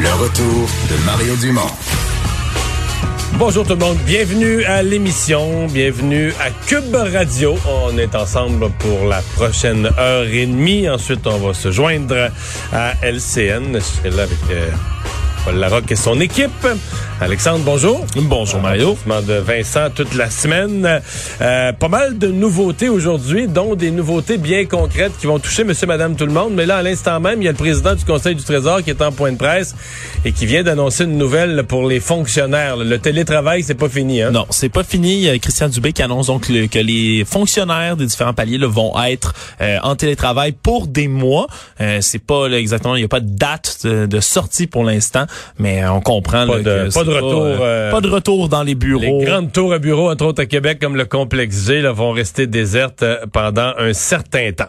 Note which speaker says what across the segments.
Speaker 1: Le retour de Mario Dumont.
Speaker 2: Bonjour tout le monde, bienvenue à l'émission, bienvenue à Cube Radio. On est ensemble pour la prochaine heure et demie. Ensuite, on va se joindre à LCN. Je serai là avec euh, Paul Larocque et son équipe. Alexandre, bonjour.
Speaker 3: Bonjour Mario.
Speaker 2: Mouvement de Vincent toute la semaine. Euh, pas mal de nouveautés aujourd'hui, dont des nouveautés bien concrètes qui vont toucher monsieur, madame, tout le monde. Mais là, à l'instant même, il y a le président du Conseil du Trésor qui est en point de presse et qui vient d'annoncer une nouvelle pour les fonctionnaires. Le télétravail, c'est pas fini, hein?
Speaker 3: Non, c'est pas fini. A Christian Dubé qui annonce donc le- que les fonctionnaires des différents paliers là, vont être euh, en télétravail pour des mois. Euh, c'est pas là, exactement, il n'y a pas de date de, de sortie pour l'instant, mais on comprend
Speaker 2: Pas
Speaker 3: là,
Speaker 2: de-
Speaker 3: que
Speaker 2: pas de retour,
Speaker 3: euh,
Speaker 2: euh,
Speaker 3: pas de retour dans les bureaux.
Speaker 2: Les grandes tours à bureaux, entre autres à Québec, comme le complexe G, là, vont rester désertes euh, pendant un certain temps.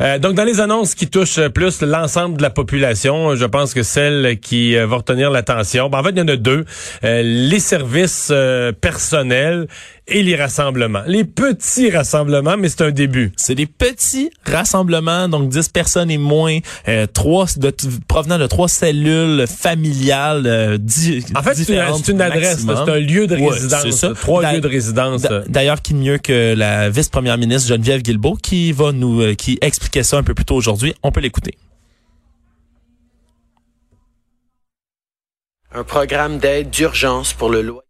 Speaker 2: Euh, donc, dans les annonces qui touchent plus l'ensemble de la population, je pense que celle qui euh, va retenir l'attention, ben, en fait, il y en a deux. Euh, les services euh, personnels et les rassemblements. Les petits rassemblements, mais c'est un début.
Speaker 3: C'est des petits rassemblements, donc 10 personnes et moins, euh, trois de, provenant de trois cellules familiales euh, di-
Speaker 2: En fait, c'est une, une adresse, c'est un lieu de
Speaker 3: Ouais,
Speaker 2: résidence.
Speaker 3: c'est ça.
Speaker 2: Trois lieux de résidence.
Speaker 3: D'a- D'ailleurs, qui mieux que la vice-première ministre Geneviève Guilbeault qui va nous euh, qui expliquait ça un peu plus tôt aujourd'hui. On peut l'écouter.
Speaker 4: un programme d'aide d'urgence pour le loyer.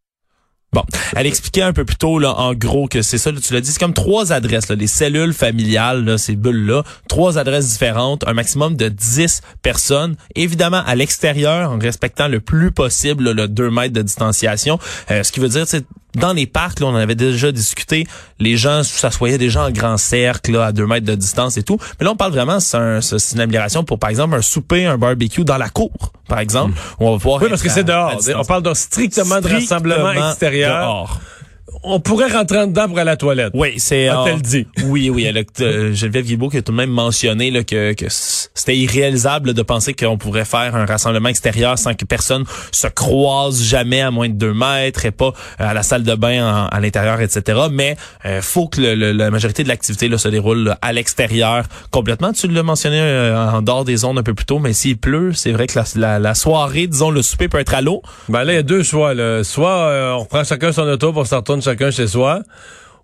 Speaker 3: Bon, elle expliquait un peu plus tôt, là, en gros, que c'est ça, tu l'as dit, c'est comme trois adresses, les cellules familiales, là, ces bulles-là, trois adresses différentes, un maximum de 10 personnes, évidemment à l'extérieur, en respectant le plus possible le 2 mètres de distanciation, Euh, ce qui veut dire, c'est dans les parcs, là, on en avait déjà discuté, les gens s'assoyaient déjà en grand cercle, là, à 2 mètres de distance et tout, mais là, on parle vraiment, c'est un- c'est une amélioration pour, par exemple, un souper, un barbecue dans la cour, par exemple, où on va pouvoir
Speaker 2: Hmm. oui, parce que c'est dehors. On parle donc strictement de rassemblement extérieur.
Speaker 3: dehors.
Speaker 2: On pourrait rentrer en dedans pour aller à la toilette.
Speaker 3: Oui, c'est
Speaker 2: A-t-elle
Speaker 3: euh,
Speaker 2: dit?
Speaker 3: Oui, oui, elle euh, Geneviève Guilbeault qui a tout de même mentionné là, que, que c'était irréalisable de penser qu'on pourrait faire un rassemblement extérieur sans que personne se croise jamais à moins de deux mètres et pas euh, à la salle de bain en- à l'intérieur, etc. Mais euh, faut que le- le- la majorité de l'activité là, se déroule là, à l'extérieur complètement. Tu l'as mentionné euh, en dehors des zones un peu plus tôt, mais s'il pleut, c'est vrai que la, la, la soirée, disons, le souper peut être à l'eau.
Speaker 2: Ben là, il y a deux choix. Là. Soit euh, on reprend chacun son auto pour se retourne chacun chez soi,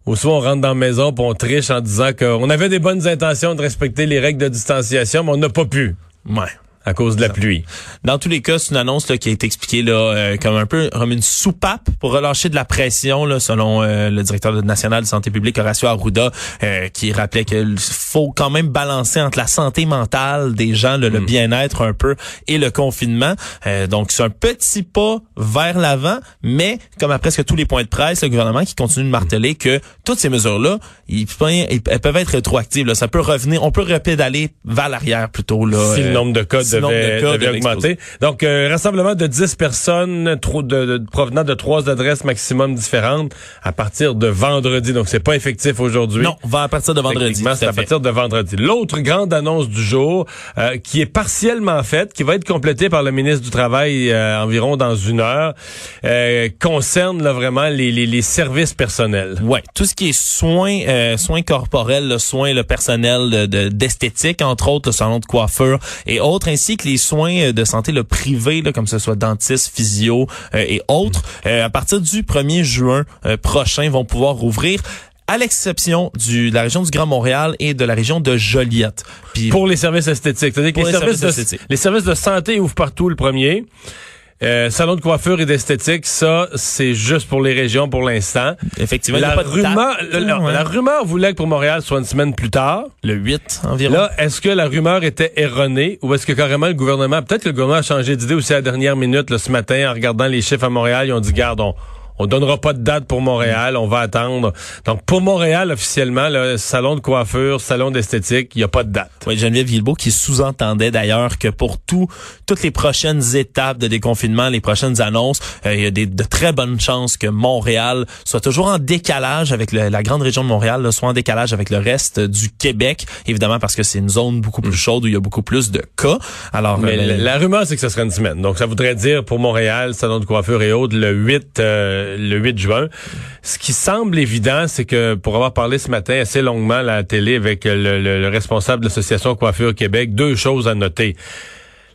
Speaker 2: ou soit on rentre dans la maison pour on triche en disant qu'on avait des bonnes intentions de respecter les règles de distanciation, mais on n'a pas pu
Speaker 3: Ouais.
Speaker 2: À cause de la pluie.
Speaker 3: Dans tous les cas, c'est une annonce là, qui a été expliquée là, euh, comme un peu comme une soupape pour relâcher de la pression, là, selon euh, le directeur national de santé publique Horacio Arruda, euh, qui rappelait qu'il faut quand même balancer entre la santé mentale des gens, le, le bien-être un peu et le confinement. Euh, donc c'est un petit pas vers l'avant, mais comme à presque tous les points de presse, le gouvernement qui continue de marteler que toutes ces mesures-là, ils, peuvent- elles peuvent être rétroactives. Là. Ça peut revenir, on peut repédaler vers l'arrière plutôt. Là,
Speaker 2: si le
Speaker 3: euh,
Speaker 2: nombre de cas devait,
Speaker 3: de cas
Speaker 2: devait
Speaker 3: devait
Speaker 2: augmenter. Donc, euh, rassemblement de 10 personnes trop de, de- provenant de trois adresses maximum différentes à partir de vendredi. Donc, c'est pas effectif aujourd'hui.
Speaker 3: Non, va à partir de vendredi.
Speaker 2: C'est
Speaker 3: à
Speaker 2: partir de vendredi. L'autre grande annonce du jour, euh, qui est partiellement faite, qui va être complétée par le ministre du Travail euh, environ dans une heure, euh, concerne là, vraiment les, les, les services personnels.
Speaker 3: Ouais, tout ce qui est soins, euh, soins corporels, là, soins le personnel de- de- d'esthétique, entre autres, le salon de coiffure et autres, ainsi que les soins euh, de santé le privé, là, comme ce soit dentiste, physio euh, et autres, euh, à partir du 1er juin euh, prochain, vont pouvoir rouvrir à l'exception de la région du Grand Montréal et de la région de Joliette. Puis,
Speaker 2: Pour les services esthétiques. C'est-à-dire que les,
Speaker 3: les
Speaker 2: services,
Speaker 3: services
Speaker 2: de,
Speaker 3: esthétiques.
Speaker 2: les services de santé ouvrent partout le premier. Euh, salon de coiffure et d'esthétique, ça, c'est juste pour les régions pour l'instant.
Speaker 3: effectivement, il y a
Speaker 2: La
Speaker 3: pas de date.
Speaker 2: rumeur, la, la-
Speaker 3: Ouais.
Speaker 2: la rumeur voulait que pour Montréal soit une semaine plus tard.
Speaker 3: le 8 environ.
Speaker 2: Là, est-ce que la rumeur était erronée ou est-ce que carrément le gouvernement, peut-être que le gouvernement a changé d'idée aussi à la dernière minute là, ce matin en regardant les chiffres à Montréal, ils ont dit garde, on, On donnera pas de date pour Montréal, on va attendre. Donc pour Montréal officiellement, le salon de coiffure, salon d'esthétique, il y a pas de date.
Speaker 3: Oui, Geneviève Guilbeault qui sous-entendait d'ailleurs que pour tout, toutes les prochaines étapes de déconfinement, les prochaines annonces, euh, il y a des, de très bonnes chances que Montréal soit toujours en décalage avec le, la grande région de Montréal, là, soit en décalage avec le reste du Québec, évidemment parce que c'est une zone beaucoup plus chaude où il y a beaucoup plus de cas. Alors,
Speaker 2: Mais
Speaker 3: euh,
Speaker 2: la, la rumeur, c'est que ce serait une semaine. Donc, ça voudrait dire pour Montréal, salon de coiffure et autres, le 8, euh, le 8 juin. Ce qui semble évident, c'est que pour avoir parlé ce matin assez longuement à la télé avec le, le- le responsable de l'Association Coiffure Québec, deux choses à noter.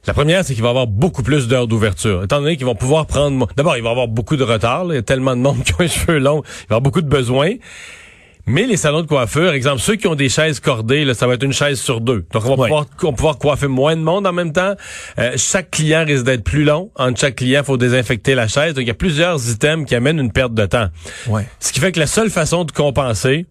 Speaker 2: La première, c'est qu'il va y avoir beaucoup plus d'heures d'ouverture. Étant donné qu'ils vont pouvoir prendre... D'abord, il va y avoir beaucoup de retard. là. Il y a tellement de monde qui ont les cheveux longs. Il va y avoir beaucoup de besoins. Mais les salons de coiffure, exemple, ceux qui ont des chaises cordées, là, ça va être une chaise sur deux. Donc, on va, pouvoir, on va pouvoir coiffer moins de monde en même temps. Euh, chaque client risque d'être plus long. Entre chaque client, il faut désinfecter la chaise. Donc, il y a plusieurs items qui amènent une perte de temps.
Speaker 3: ouais.
Speaker 2: Ce qui fait que la seule façon de compenser,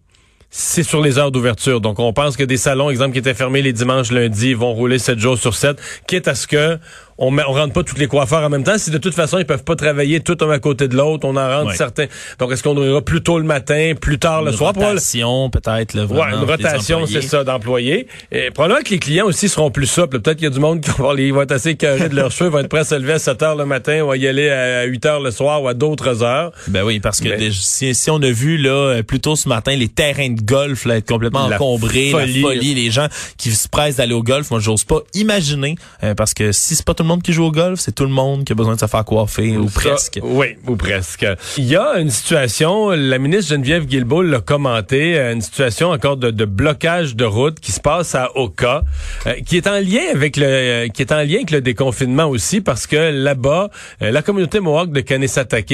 Speaker 2: c'est sur les heures d'ouverture. Donc, on pense que des salons, exemple, qui étaient fermés les dimanches, lundis, vont rouler 7 jours sur 7, quitte à ce que on, on rentre pas tous les coiffeurs en même temps. Si de toute façon, ils peuvent pas travailler tout un à côté de l'autre, on en rentre certains. Donc, est-ce qu'on ouvrira plus tôt le matin, plus tard le
Speaker 3: Une
Speaker 2: soir? Probable-
Speaker 3: rotation, peut-être. là,
Speaker 2: Ouais, une rotation, c'est ça, d'employés. Et probablement que les clients aussi seront plus souples. Peut-être qu'il y a du monde qui va, les- ils vont être assez carrés de leurs cheveux, vont être prêts à se lever à 7 heures le matin à y aller à 8 heures le soir ou à d'autres heures.
Speaker 3: Ben oui, parce que
Speaker 2: Mais-
Speaker 3: si, si on a vu là euh, plus tôt ce matin les terrains de golf là, être complètement
Speaker 2: La
Speaker 3: encombrés,
Speaker 2: folie.
Speaker 3: la folie, les gens qui se pressent d'aller au golf, moi j'ose pas imaginer euh, parce que si c'est pas tout le monde qui joue au golf, c'est tout le monde qui a besoin de se faire coiffer ou presque.
Speaker 2: Oui, ou presque. Il y a une situation, la ministre Geneviève Guilbeault l'a commenté, euh, une situation encore de, de blocage de route qui se passe à Oka, euh, qui est en lien avec le, euh, qui est en lien avec le déconfinement aussi, parce que là-bas, euh, la communauté Mohawk de Kanesatake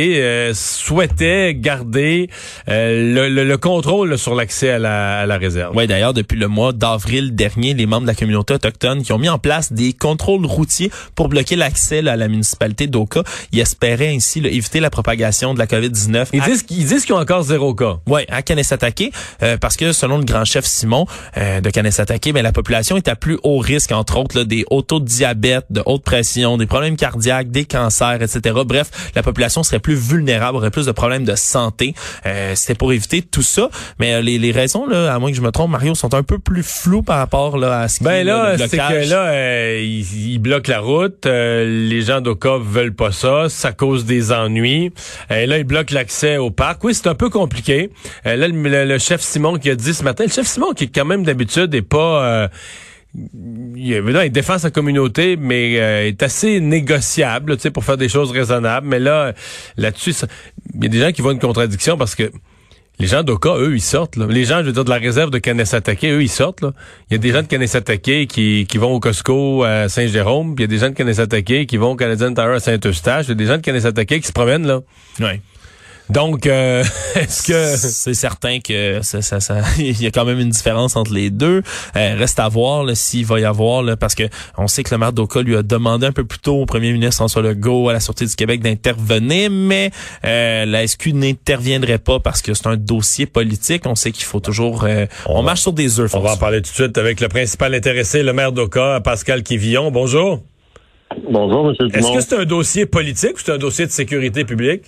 Speaker 2: souhaitait garder le, le- le contrôle sur l'accès à la, à la réserve.
Speaker 3: Oui, d'ailleurs, depuis le mois d'avril dernier, les membres de la communauté autochtone qui ont mis en place des contrôles routiers pour bloquer l'accès à la municipalité d'Oka, ils espéraient ainsi là, éviter la propagation de la COVID-19
Speaker 2: Ils
Speaker 3: à
Speaker 2: disent, qu'ils disent qu'ils ont encore zéro cas.
Speaker 3: Oui, à Kanesatake, euh, parce que selon le grand chef Simon euh, de Kanesatake, ben, la population est à plus haut risque, entre autres, là, des hauts taux de diabète, de haute pression, des problèmes cardiaques, des cancers, etc. Bref, la population serait plus vulnérable, aurait plus de problèmes de santé. Euh, C'était pour éviter tout ça. Mais euh, les, les raisons, là, à moins que je me trompe, Mario, sont un peu plus floues par rapport là, à ce qui
Speaker 2: Ben là, c'est que là, euh, ils, ils bloquent la route. Euh, les gens d'Oka veulent pas ça. Ça cause des ennuis. Euh, là, ils bloquent l'accès au parc. Oui, c'est un peu compliqué. Euh, là, le, chef Simon qui a dit ce matin, le chef Simon qui quand même d'habitude est pas... il, défend sa communauté, mais est assez négociable, tu sais, pour faire des choses raisonnables. Mais là, là-dessus, il y a des gens qui voient une contradiction parce que les gens d'Oka, eux, ils sortent. Les gens, je veux dire, de la réserve de Kanesatake, eux, ils sortent. Il y a des gens de Kanesatake qui, qui vont au Costco à Saint-Jérôme, il y a des gens de Kanesatake qui vont au Canadian Tire à Saint-Eustache. Il y a des gens de Kanesatake qui se promènent. là.
Speaker 3: Ouais.
Speaker 2: Donc, euh, est-ce que...
Speaker 3: c'est certain que ça, ça, ça- il y a quand même une différence entre les deux. Euh, reste à voir là, s'il va y avoir là, parce que on sait que le maire d'Oka lui a demandé un peu plus tôt au premier ministre François Legault à la Sûreté du Québec d'intervenir, mais euh, la SQ n'interviendrait pas parce que c'est un dossier politique. On sait qu'il faut toujours euh, on,
Speaker 2: On va-
Speaker 3: marche sur des œufs.
Speaker 2: On va en parler tout de suite avec le principal intéressé, le maire d'Oka, Pascal Quivillon. Bonjour.
Speaker 5: Bonjour, M.
Speaker 2: Est-ce que c'est un dossier politique ou c'est un dossier de sécurité publique?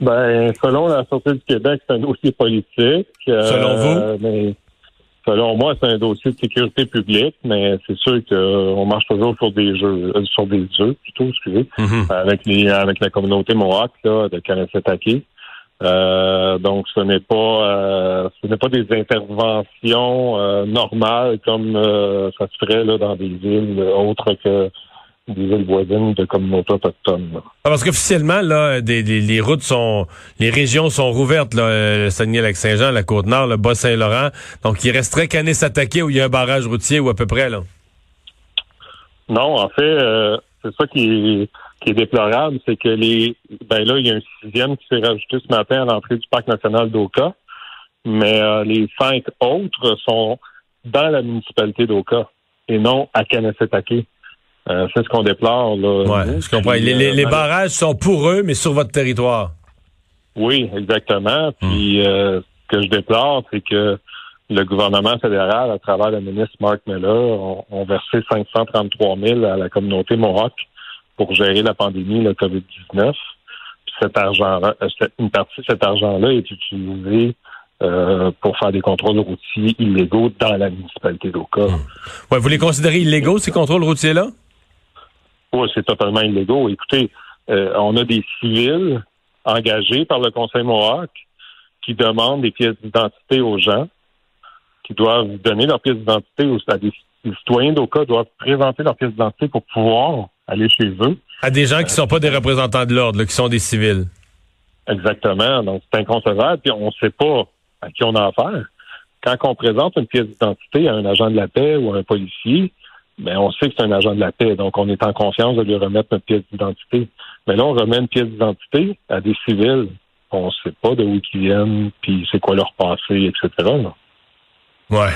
Speaker 5: Ben, selon la Sûreté du Québec, c'est un dossier politique. Euh,
Speaker 2: Selon vous?
Speaker 5: Mais selon moi, c'est un dossier de sécurité publique, mais c'est sûr qu'on marche toujours sur des jeux, euh, sur des œufs, plutôt, excusez,
Speaker 2: Mhm.
Speaker 5: avec les avec la communauté Mohawk là, de Kanesatake. Euh, donc, ce n'est pas euh, ce n'est pas des interventions euh, normales comme euh, ça se ferait là, dans des villes autres que des îles voisines de communautés autochtones. là.
Speaker 2: Ah, parce qu'officiellement, là, des, des- les routes sont, les régions sont rouvertes, là, euh, le Saguenay-Lac-Saint-Jean, la Côte-Nord, le Bas-Saint-Laurent. Donc, il resterait qu'à s'attaquer où il y a un barrage routier ou à peu près, là?
Speaker 5: Non, en fait, euh, c'est ça qui est, qui est déplorable, c'est que les ben là, il y a un sixième qui s'est rajouté ce matin à l'entrée du parc national d'Oka, mais euh, les cinq autres sont dans la municipalité d'Oka et non à Kanessetake. Euh, c'est ce qu'on déplore là.
Speaker 2: Ouais,
Speaker 5: nous.
Speaker 2: je comprends.
Speaker 5: Puis,
Speaker 2: Les, les-
Speaker 5: euh,
Speaker 2: les barrages sont pour eux, mais sur votre territoire.
Speaker 5: Oui, exactement. Puis euh, ce que je déplore, c'est que le gouvernement fédéral, à travers le ministre Mark Miller, ont, ont versé 533 000 à la communauté Mohawk pour gérer la pandémie, le COVID-19. cet argent, euh, une partie de cet argent-là est utilisée euh, pour faire des contrôles routiers illégaux dans la municipalité d'Oka.
Speaker 2: Hmm. Ouais, vous les considérez illégaux, ces contrôles routiers-là?
Speaker 5: Oui, c'est totalement illégaux. Écoutez, euh, on a des civils engagés par le Conseil Mohawk qui demandent des pièces d'identité aux gens, qui doivent donner leurs pièces d'identité aux à des citoyens d'Oka doivent présenter leurs pièces d'identité pour pouvoir aller chez eux.
Speaker 2: À des gens qui ne sont pas des représentants de l'ordre, qui sont des civils.
Speaker 5: Exactement. Donc, c'est inconcevable, puis on ne sait pas à qui on a affaire. Quand on présente une pièce d'identité à un agent de la paix ou à un policier, ben on sait que c'est un agent de la paix, donc on est en confiance de lui remettre notre pièce d'identité. Mais là, on remet une pièce d'identité à des civils. On ne sait pas de où ils viennent, puis c'est quoi leur passé, etc. Là.
Speaker 2: Ouais.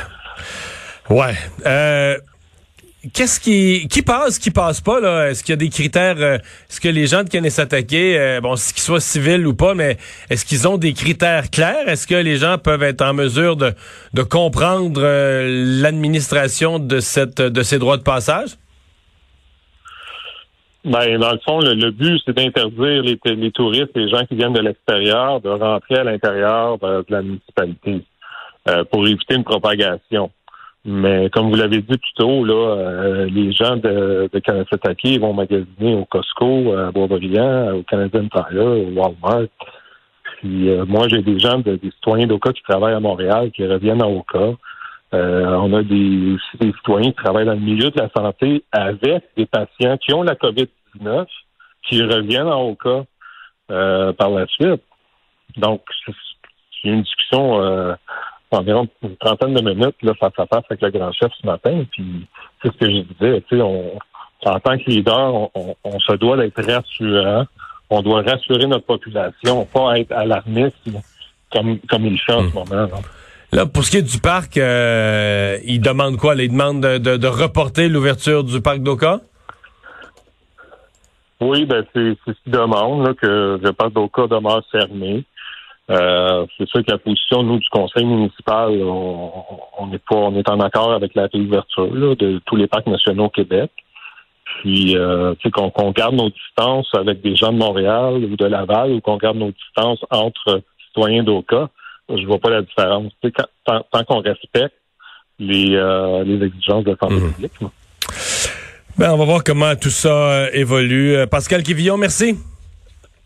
Speaker 2: Ouais. Euh, Qu'est-ce qui qui passe, qui passe pas là? Est-ce qu'il y a des critères euh, Est-ce que les gens de Kenneth s'attaquer, euh, bon, qu'ils soient civils ou pas, mais est-ce qu'ils ont des critères clairs? Est-ce que les gens peuvent être en mesure de de comprendre euh, l'administration de cette de ces droits de passage?
Speaker 5: Ben, dans le fond, le, but, c'est d'interdire les, les touristes, les gens qui viennent de l'extérieur, de rentrer à l'intérieur de, la municipalité pour éviter une propagation. Mais comme vous l'avez dit plus tôt, là, euh, les gens de, de Canada vont magasiner au Costco, à Boisbriand, au Canadian Tire, au Walmart. Puis euh, moi, j'ai des gens, de, des citoyens d'Oka qui travaillent à Montréal, qui reviennent à Oka. Euh, on a des, aussi des citoyens qui travaillent dans le milieu de la santé avec des patients qui ont la COVID-19, qui reviennent à Oka par la suite. Donc, c'est une discussion environ une trentaine de minutes là, face à face avec le grand chef ce matin. Puis c'est ce que je disais, tu sais, on, en tant que leader, on, se doit d'être rassurant. On doit rassurer notre population, pas être alarmiste comme, comme il fait en ce hmm. moment.
Speaker 2: Là. pour ce qui est du parc, euh, il demande quoi? Il demande de, de, reporter l'ouverture du parc d'Oka?
Speaker 5: Oui, ben c'est ce qu'il demande, que le parc d'Oka demeure fermé. Euh, c'est sûr que la position, nous, du conseil municipal, on, est pas, on est en accord avec la réouverture de tous les parcs nationaux au Québec. Puis, euh, tu sais, qu'on garde nos distances avec des gens de Montréal ou de Laval, ou qu'on garde nos distances entre citoyens d'Oka, je vois pas la différence. Sais, tant, qu'on respecte les, euh, les exigences de santé mhm. publique.
Speaker 2: Ben, on va voir comment tout ça euh, évolue. Pascal Quivillon, merci.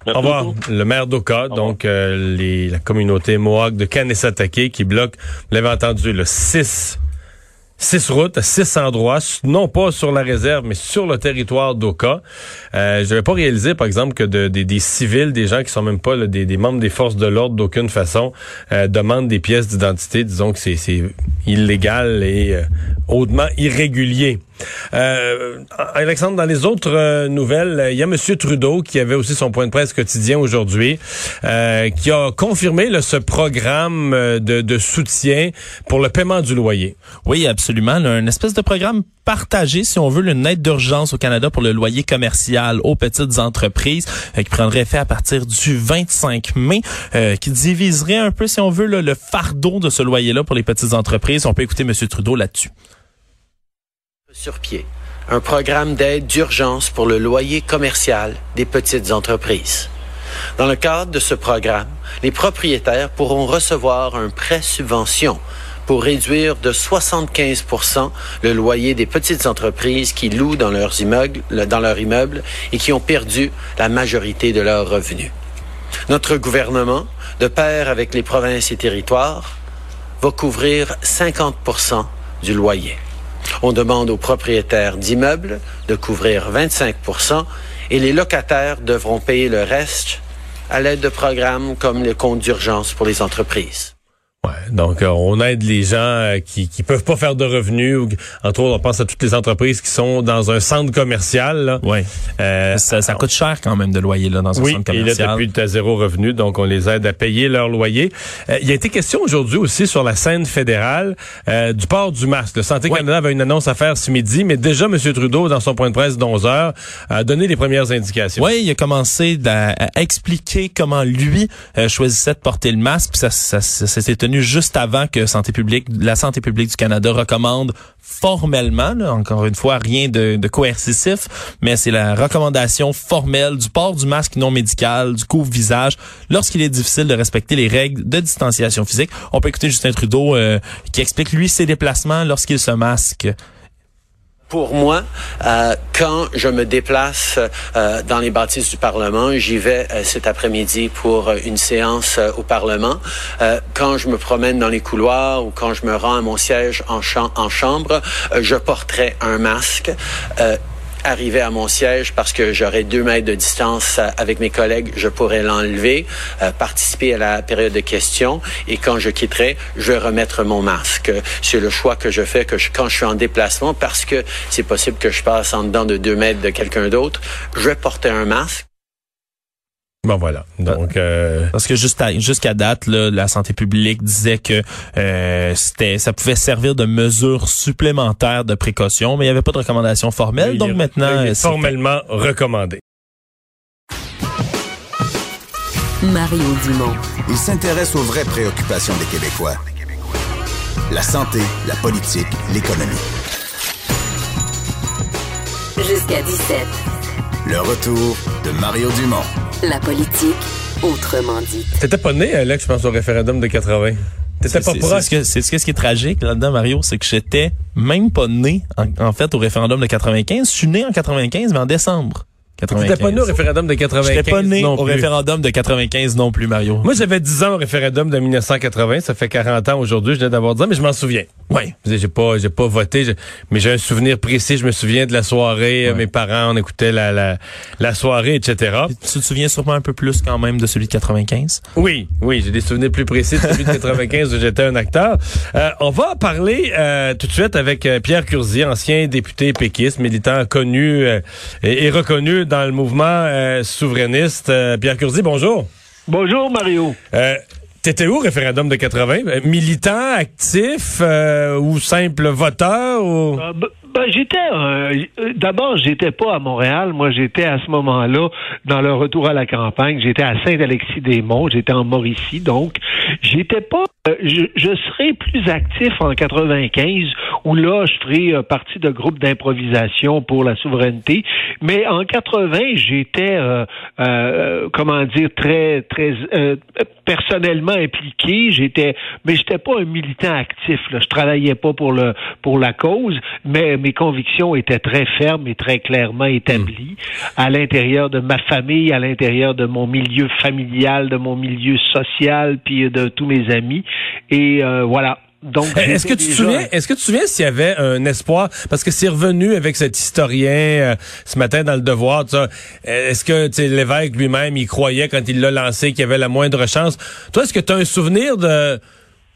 Speaker 2: Au revoir. Le maire d'Oka, donc euh, les, la communauté Mohawk de Kanesatake qui bloque, vous l'avez entendu, le 6 six routes, six endroits, non pas sur la réserve, mais sur le territoire d'Oka. Euh, je n'avais pas réalisé, par exemple, que de, des civils, des gens qui sont même pas des, des, membres des forces de l'ordre d'aucune façon, euh, demandent des pièces d'identité. Disons que c'est illégal et euh, hautement irrégulier. Euh, Alexandre, dans les autres euh, nouvelles, il y a M. Trudeau qui avait aussi son point de presse quotidien aujourd'hui, euh, qui a confirmé ce programme de, de, soutien pour le paiement du loyer.
Speaker 3: Oui, absolument. un espèce de programme partagé, si on veut, une aide d'urgence au Canada pour le loyer commercial aux petites entreprises qui prendrait effet à partir du 25 mai, qui diviserait un peu, si on veut, le fardeau de ce loyer-là pour les petites entreprises. On peut écouter M. Trudeau là-dessus
Speaker 4: sur pied un programme d'aide d'urgence pour le loyer commercial des petites entreprises. Dans le cadre de ce programme, les propriétaires pourront recevoir un prêt subvention pour réduire de 75% le loyer des petites entreprises qui louent dans leurs immeubles, et qui ont perdu la majorité de leurs revenus. Notre gouvernement, de pair avec les provinces et territoires, va couvrir 50% du loyer. On demande aux propriétaires d'immeubles de couvrir 25% et les locataires devront payer le reste à l'aide de programmes comme les comptes d'urgence pour les entreprises.
Speaker 2: Ouais, donc euh, on aide les gens euh, qui qui peuvent pas faire de revenus. Ou, entre autres, on pense à toutes les entreprises qui sont dans un centre commercial. Là.
Speaker 3: Ouais. Euh, ça, ça coûte cher quand même de loyer là dans un centre commercial.
Speaker 2: Oui, et là depuis zéro revenu, donc on les aide à payer leur loyer. il y a été question aujourd'hui aussi sur la scène fédérale du port du masque. Le Santé Canada avait une annonce à faire ce midi, mais déjà M. Trudeau dans son point de presse d'11 heures a donné les premières indications.
Speaker 3: Oui, il a commencé à, expliquer comment lui choisissait de porter le masque. Puis ça, ça, c'était juste avant que la Santé publique du Canada recommande formellement, encore une fois, rien de, de coercitif, mais c'est la recommandation formelle du port du masque non médical, du couvre-visage, lorsqu'il est difficile de respecter les règles de distanciation physique. On peut écouter Justin Trudeau euh, qui explique, lui, ses déplacements lorsqu'il se masque.
Speaker 4: Pour moi, euh, quand je me déplace euh, dans les bâtisses du Parlement, j'y vais euh, cet après-midi pour une séance au Parlement. quand je me promène dans les couloirs ou quand je me rends à mon siège en, en chambre, je porterai un masque arriver à mon siège parce que j'aurai deux mètres de distance avec mes collègues, je pourrais l'enlever, euh, participer à la période de questions et quand je quitterai, je vais remettre mon masque. C'est le choix que je fais que quand je suis en déplacement parce que c'est possible que je passe en dedans de deux mètres de quelqu'un d'autre. Je vais porter un masque.
Speaker 2: Bon voilà. Donc euh...
Speaker 3: parce que jusqu'à date, là, la santé publique disait que euh, c'était ça pouvait servir de mesure supplémentaire de précaution, mais il n'y avait pas de recommandation formelle. donc maintenant,
Speaker 2: c'est formellement recommandé.
Speaker 6: Mario Dumont.
Speaker 1: Il s'intéresse aux vraies préoccupations des Québécois. La santé, la politique, l'économie.
Speaker 6: Jusqu'à 17.
Speaker 1: Le retour de Mario Dumont.
Speaker 6: La politique, autrement dit.
Speaker 2: T'étais pas né, Alex, je pense, au référendum de 80. T'étais pas proche.
Speaker 3: C'est ce, ce, qui est tragique là-dedans, Mario, c'est que j'étais même pas né, en, fait, au référendum de 95. Je suis né en 95, mais en décembre.
Speaker 2: T'étais pas né au référendum de 95
Speaker 3: J'étais pas né au référendum de 95 non plus, Mario.
Speaker 2: Moi, j'avais 10 ans au référendum de 1980. Ça fait 40 ans aujourd'hui. Je viens d'avoir 10 ans, mais je m'en souviens.
Speaker 3: Oui.
Speaker 2: J'ai pas, j'ai pas voté, mais j'ai un souvenir précis. Je me souviens de la soirée. Mes parents, on écoutait la, la, la soirée, etc.
Speaker 3: tu te souviens sûrement un peu plus quand même de celui de 95?
Speaker 2: Oui, oui. J'ai des souvenirs plus précis de celui de 95 où j'étais un acteur. Euh, on va parler euh, tout de suite avec euh, Pierre Curzi, ancien député péquiste, militant connu et, et reconnu dans le mouvement euh, souverainiste. Euh, Pierre Curzi, bonjour.
Speaker 7: Bonjour, Mario.
Speaker 2: Euh, T'étais où, référendum de 80? Euh, militant, actif ou simple voteur? Ou...
Speaker 7: Ben, j'étais euh, d'abord j'étais pas à Montréal, moi j'étais à ce moment-là dans le retour à la campagne, j'étais à Saint-Alexis-des-Monts, j'étais en Mauricie donc. J'étais pas euh, je, je, serais plus actif en 95 où là je ferais euh, partie de groupe d'improvisation pour la souveraineté, mais en 80 j'étais comment dire très très personnellement impliqué, j'étais mais j'étais pas un militant actif là, je travaillais pas pour le pour la cause, mais mes convictions étaient très fermes et très clairement établies à l'intérieur de ma famille, à l'intérieur de mon milieu familial, de mon milieu social, puis de tous mes amis. Et euh, voilà. Donc,
Speaker 2: est-ce que tu te souviens, est-ce que tu te souviens s'il y avait un espoir, parce que c'est revenu avec cet historien euh, ce matin dans le Devoir, est-ce que l'évêque lui-même il croyait quand il l'a lancé qu'il y avait la moindre chance? Toi, est-ce que tu as un souvenir de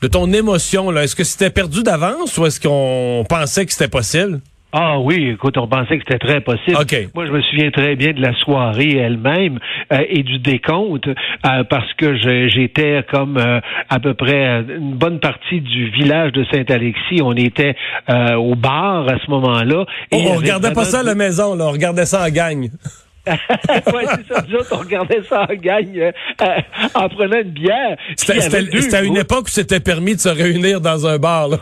Speaker 2: de ton émotion, là, est-ce que c'était perdu d'avance ou est-ce qu'on pensait que c'était possible?
Speaker 7: Ah oui, écoute, on pensait que c'était très possible. Moi, je me souviens très bien de la soirée elle-même euh, et du décompte euh, parce que j'étais comme euh, à peu près une bonne partie du village de Saint-Alexis. On était au bar à ce moment-là.
Speaker 2: Et on, regardait pas ça à la maison, là, on regardait ça en gang.
Speaker 7: Ouais, c'est ça. Nous on regardait ça en gagne euh, en prenant une bière.
Speaker 2: C'était à une époque où c'était permis de se réunir dans un bar, là.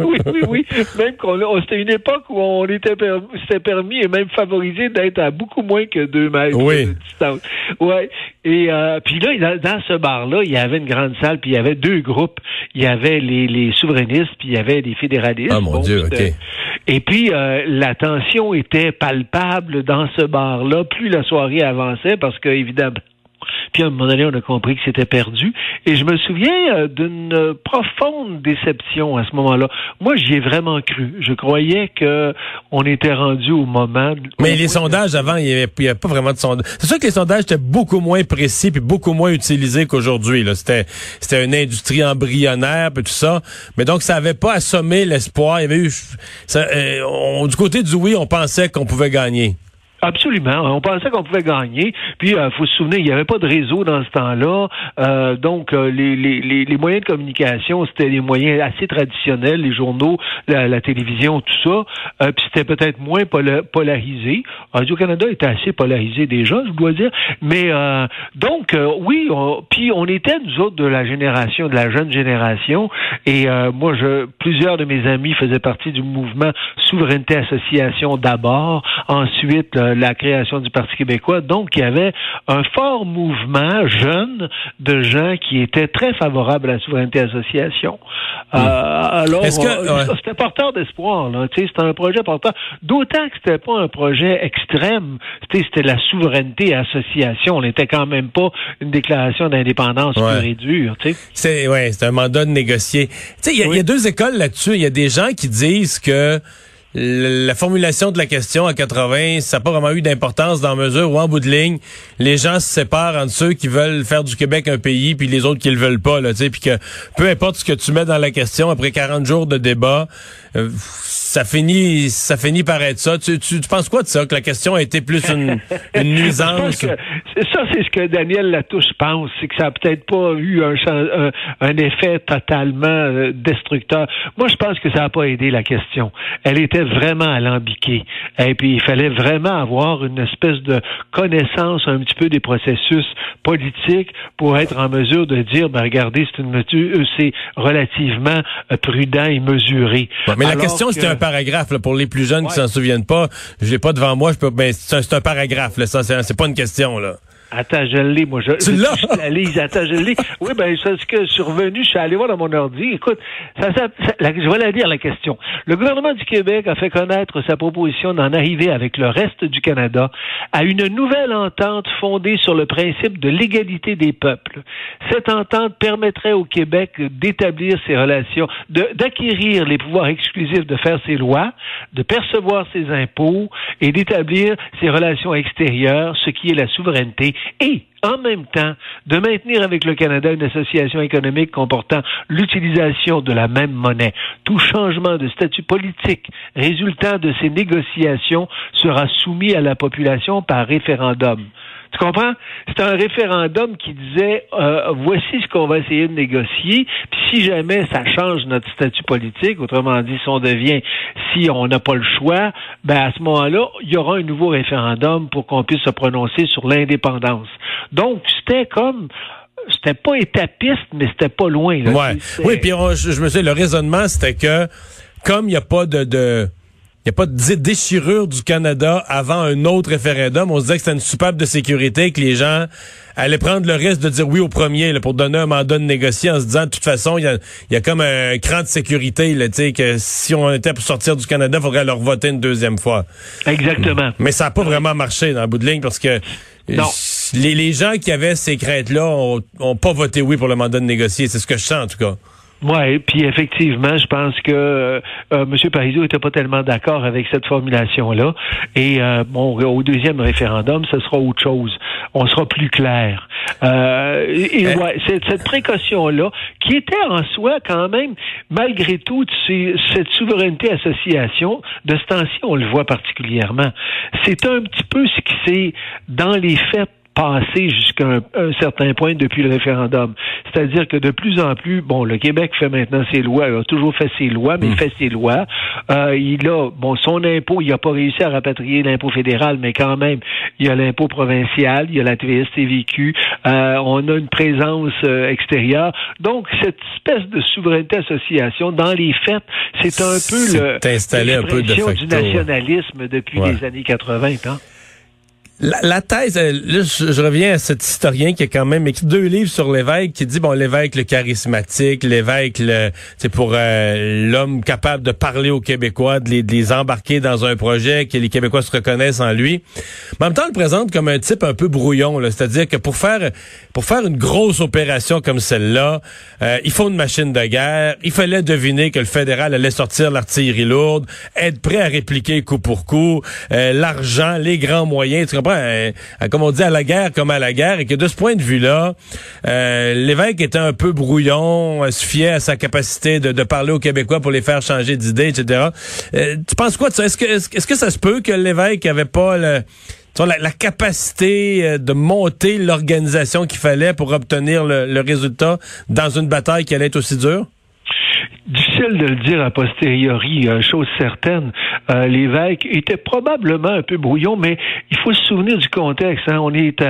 Speaker 7: Oui, oui, oui, oui. Même qu'on c'était une époque où on était c'était permis et même favorisé d'être à beaucoup moins que deux mètres de distance. Ouais. Et euh, puis là, dans, ce bar-là, il y avait une grande salle, puis il y avait deux groupes. Il y avait les, les souverainistes, puis il y avait des fédéralistes.
Speaker 2: Ah mon Dieu, ok.
Speaker 7: Et puis euh, la tension était palpable dans ce bar-là plus la soirée avançait, parce que évidemment, puis à un moment donné, on a compris que c'était perdu. Et je me souviens euh, d'une profonde déception à ce moment-là. Moi, j'y ai vraiment cru. Je croyais que on était rendu au moment.
Speaker 2: Mais les sondages avant, il n'y avait, pas vraiment de sondage. C'est sûr que les sondages étaient beaucoup moins précis puis beaucoup moins utilisés qu'aujourd'hui. C'était c'était une industrie embryonnaire puis tout ça. Mais donc ça avait pas assommé l'espoir. Il y avait eu ça, euh, du côté du oui, on pensait qu'on pouvait gagner.
Speaker 7: Absolument. On pensait qu'on pouvait gagner. Puis, il euh, faut se souvenir, il n'y avait pas de réseau dans ce temps-là. Euh, donc, euh, les, les, les, moyens de communication, c'était des moyens assez traditionnels, les journaux, la, télévision, tout ça. puis, c'était peut-être moins polarisé. Radio-Canada était assez polarisé déjà, je dois dire. Mais, donc, oui, puis on était, nous autres, de la génération, de la jeune génération. Et moi, je, plusieurs de mes amis faisaient partie du mouvement Souveraineté Association d'abord. Ensuite, la création du Parti québécois. Donc, il y avait un fort mouvement jeune de gens qui étaient très favorables à la souveraineté association. Euh, hmm. alors, c'était porteur d'espoir. C'était un projet porteur. D'autant que c'était pas un projet extrême. C'était la souveraineté association. On n'était quand même pas une déclaration d'indépendance pure et dure.
Speaker 2: C'est ouais, c'est un mandat de négocier. Il y, y, a deux écoles là-dessus. Il y a des gens qui disent que la formulation de la question à 80, ça n'a pas vraiment eu d'importance dans mesure où, en bout de ligne, les gens se séparent entre ceux qui veulent faire du Québec un pays puis les autres qui le veulent pas, là, tu puis que peu importe ce que tu mets dans la question, après 40 jours de débat, euh, ça finit ça finit par être ça. Tu, tu, penses quoi de ça, que la question a été plus une, une nuisance?
Speaker 7: ça, c'est ce que Daniel Latouche pense, c'est que ça a peut-être pas eu un, un, effet totalement euh, destructeur. Moi, je pense que ça n'a pas aidé la question. Elle était vraiment alambiquée. Et puis, il fallait vraiment avoir une espèce de connaissance un petit peu des processus politiques pour être en mesure de dire, ben, regardez, c'est une euh, c'est relativement prudent et mesuré.
Speaker 2: mais la question, c'était un paragraphe pour les plus jeunes qui s'en souviennent pas. Je l'ai pas devant moi, je peux ben c'est un, paragraphe là, ça c'est pas une question là.
Speaker 7: Attends, je l'ai, moi. Je,
Speaker 2: tu l'as?
Speaker 7: Je Attends, je l'ai. Oui, ben, c'est ce que je suis revenu, je suis allé voir dans mon ordi. Écoute, ça, ça, je vais la dire, la question. Le gouvernement du Québec a fait connaître sa proposition d'en arriver avec le reste du Canada à une nouvelle entente fondée sur le principe de l'égalité des peuples. Cette entente permettrait au Québec d'établir ses relations, d'acquérir les pouvoirs exclusifs de faire ses lois, de percevoir ses impôts et d'établir ses relations extérieures, ce qui est la souveraineté et en même temps de maintenir avec le Canada une association économique comportant l'utilisation de la même monnaie. Tout changement de statut politique résultant de ces négociations sera soumis à la population par référendum. Tu comprends? C'est un référendum qui disait euh, voici ce qu'on va essayer de négocier, puis si jamais ça change notre statut politique, autrement dit, si on devient, si on n'a pas le choix, ben à ce moment-là, il y aura un nouveau référendum pour qu'on puisse se prononcer sur l'indépendance. Donc, c'était comme c'était pas étapiste, mais c'était pas loin. Là.
Speaker 2: Ouais. Oui, puis je, me suis le raisonnement, c'était que comme il n'y a pas de, de il n'y a pas de déchirure du Canada avant un autre référendum. On se disait que c'était une soupape de sécurité, que les gens allaient prendre le risque de dire oui au premier là, pour donner un mandat de négocier en se disant de toute façon, il y a, comme un cran de sécurité, là, que si on était pour sortir du Canada, il faudrait leur voter une deuxième fois.
Speaker 7: Exactement.
Speaker 2: Mais ça n'a pas vraiment marché dans le bout de ligne parce que Les, gens qui avaient ces craintes-là ont, ont pas voté oui pour le mandat de négocier. C'est ce que je sens en tout cas.
Speaker 7: Oui, puis effectivement, je pense que euh, euh M. Parizeau n'était pas tellement d'accord avec cette formulation-là. Et euh, bon, au deuxième référendum, ce sera autre chose. On sera plus clair. Euh, et hein? ouais, cette, cette précaution-là, qui était en soi quand même, malgré tout, cette souveraineté association, de ce temps-ci, on le voit particulièrement. C'est un petit peu ce qui s'est, dans les faits, passé jusqu'à un, certain point depuis le référendum. C'est-à-dire que de plus en plus, bon, le Québec fait maintenant ses lois, il a toujours fait ses lois, mais il hmm. fait ses lois. Euh, il a, bon, son impôt, il n'a pas réussi à rapatrier l'impôt fédéral, mais quand même, il y a l'impôt provincial, il y a la TVS-TVQ, euh, on a une présence euh, extérieure. Donc, cette espèce de souveraineté association, dans les faits, c'est un peu le
Speaker 2: installé un peu de
Speaker 7: du nationalisme depuis les années 80. Hein?
Speaker 2: La, thèse, euh, là, je, reviens à cet historien qui a quand même écrit deux livres sur l'évêque, qui dit bon l'évêque le charismatique, l'évêque le, c'est pour euh, l'homme capable de parler aux Québécois, de les, embarquer dans un projet que les Québécois se reconnaissent en lui. Mais en même temps, on le présente comme un type un peu brouillon, c'est-à-dire que pour faire pour faire une grosse opération comme celle-là, euh, il faut une machine de guerre. Il fallait deviner que le fédéral allait sortir l'artillerie lourde, être prêt à répliquer coup pour coup, l'argent, les grands moyens. Tu comprends? Ouais, comme on dit, à la guerre comme à la guerre, et que de ce point de vue-là, euh, l'évêque était un peu brouillon, se fiait à sa capacité de, parler aux Québécois pour les faire changer d'idée, etc. tu penses quoi de ça? Est-ce que, est-ce, que ça se peut que l'évêque avait pas la, capacité de monter l'organisation qu'il fallait pour obtenir le, le, résultat dans une bataille qui allait être aussi dure?
Speaker 7: Difficile de le dire a posteriori, euh, chose certaine. Euh, l'évêque était probablement un peu brouillon, mais il faut se souvenir du contexte. Hein. On est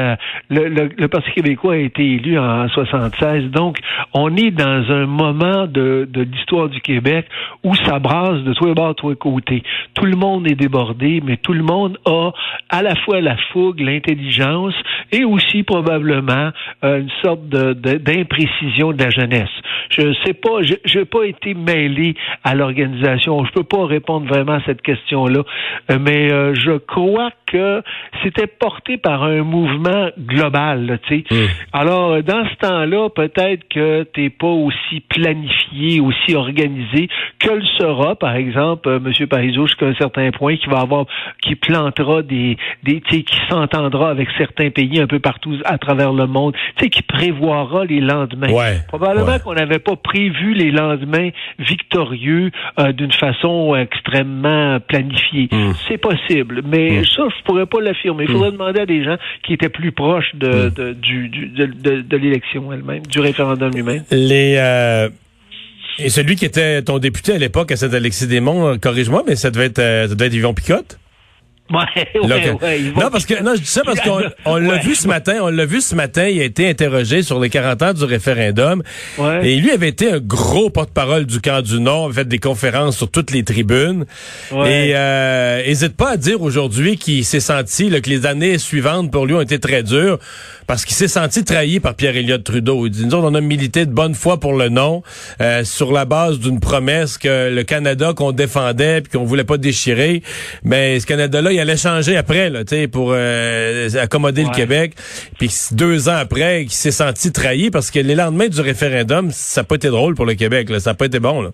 Speaker 7: le, le, Parti québécois a été élu en 76, donc on est dans un moment de, de l'histoire du Québec où ça brasse de tous les bords, de tous les côtés. Tout le monde est débordé, mais tout le monde a à la fois la fougue, l'intelligence et aussi probablement euh, une sorte d'imprécision de, de la jeunesse. Je sais pas, je n'ai pas été à l'organisation. Je peux pas répondre vraiment à cette question-là, euh, mais euh, je crois que c'était porté par un mouvement global. Tu sais. Hmm. Alors, dans ce temps-là, peut-être que tu n'es pas aussi planifié, aussi organisé que le sera, par exemple, euh, M. Parizeau, jusqu'à un certain point, qui va avoir, qui plantera des, des qui s'entendra avec certains pays un peu partout à travers le monde, tu sais, qui prévoira les lendemains. Probablement qu'on n'avait pas prévu les lendemains victorieux euh, d'une façon extrêmement planifiée. Hmm. C'est possible, mais hmm. ça, je pourrais pas l'affirmer. Il faudrait hmm. demander à des gens qui étaient plus proches de, de, du, de, de l'élection elle-même, du référendum lui-même.
Speaker 2: Les euh, et celui qui était ton député à l'époque, à cet Alexis Desmond, euh, corrige-moi, mais ça devait être, ça devait être Yvon Picotte?
Speaker 7: Ouais,
Speaker 2: non, parce que non, je dis ça parce qu'on on l'a vu ce matin, on l'a vu ce matin, il a été interrogé sur les 40 ans du référendum. Et lui avait été un gros porte-parole du camp du Nord, avait fait des conférences sur toutes les tribunes. Et euh, hésite pas à dire aujourd'hui qu'il s'est senti là, que les années suivantes pour lui ont été très dures parce qu'il s'est senti trahi par Pierre Elliott Trudeau. Il dit nous autres, on a milité de bonne foi pour le non euh, sur la base d'une promesse que le Canada qu'on défendait puis qu'on voulait pas déchirer, mais ce Canada-là, il allait changer après là, pour euh, accommoder le Québec. Puis deux ans après, il s'est senti trahi parce que les lendemains du référendum, ça n'a pas été drôle pour le Québec. Là. Ça n'a pas été bon. Là.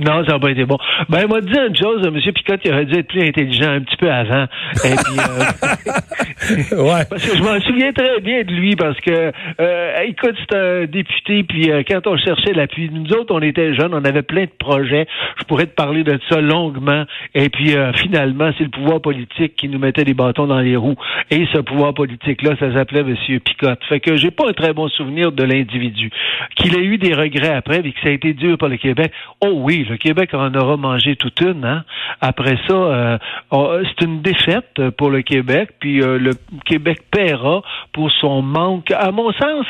Speaker 7: Non, ça n'a pas été bon. Ben, il m'a dit une chose, M. Picotte, il aurait dû être plus intelligent un petit peu avant. Et puis, euh, ouais. Parce que je m'en souviens très bien de lui, parce que, euh, écoute, c'est un député, puis euh, quand on cherchait l'appui, nous autres, on était jeunes, on avait plein de projets. Je pourrais te parler de ça longuement. Et puis, finalement, c'est le pouvoir politique qui nous mettait des bâtons dans les roues. Et ce pouvoir politique-là, ça s'appelait M. Picotte. Fait que j'ai pas un très bon souvenir de l'individu. Qu'il ait eu des regrets après, et que ça a été dur pour le Québec. Oh oui, le Québec en aura mangé toute une. Hein. Après ça, euh, c'est une défaite pour le Québec, puis euh, le Québec paiera pour son manque, à mon sens,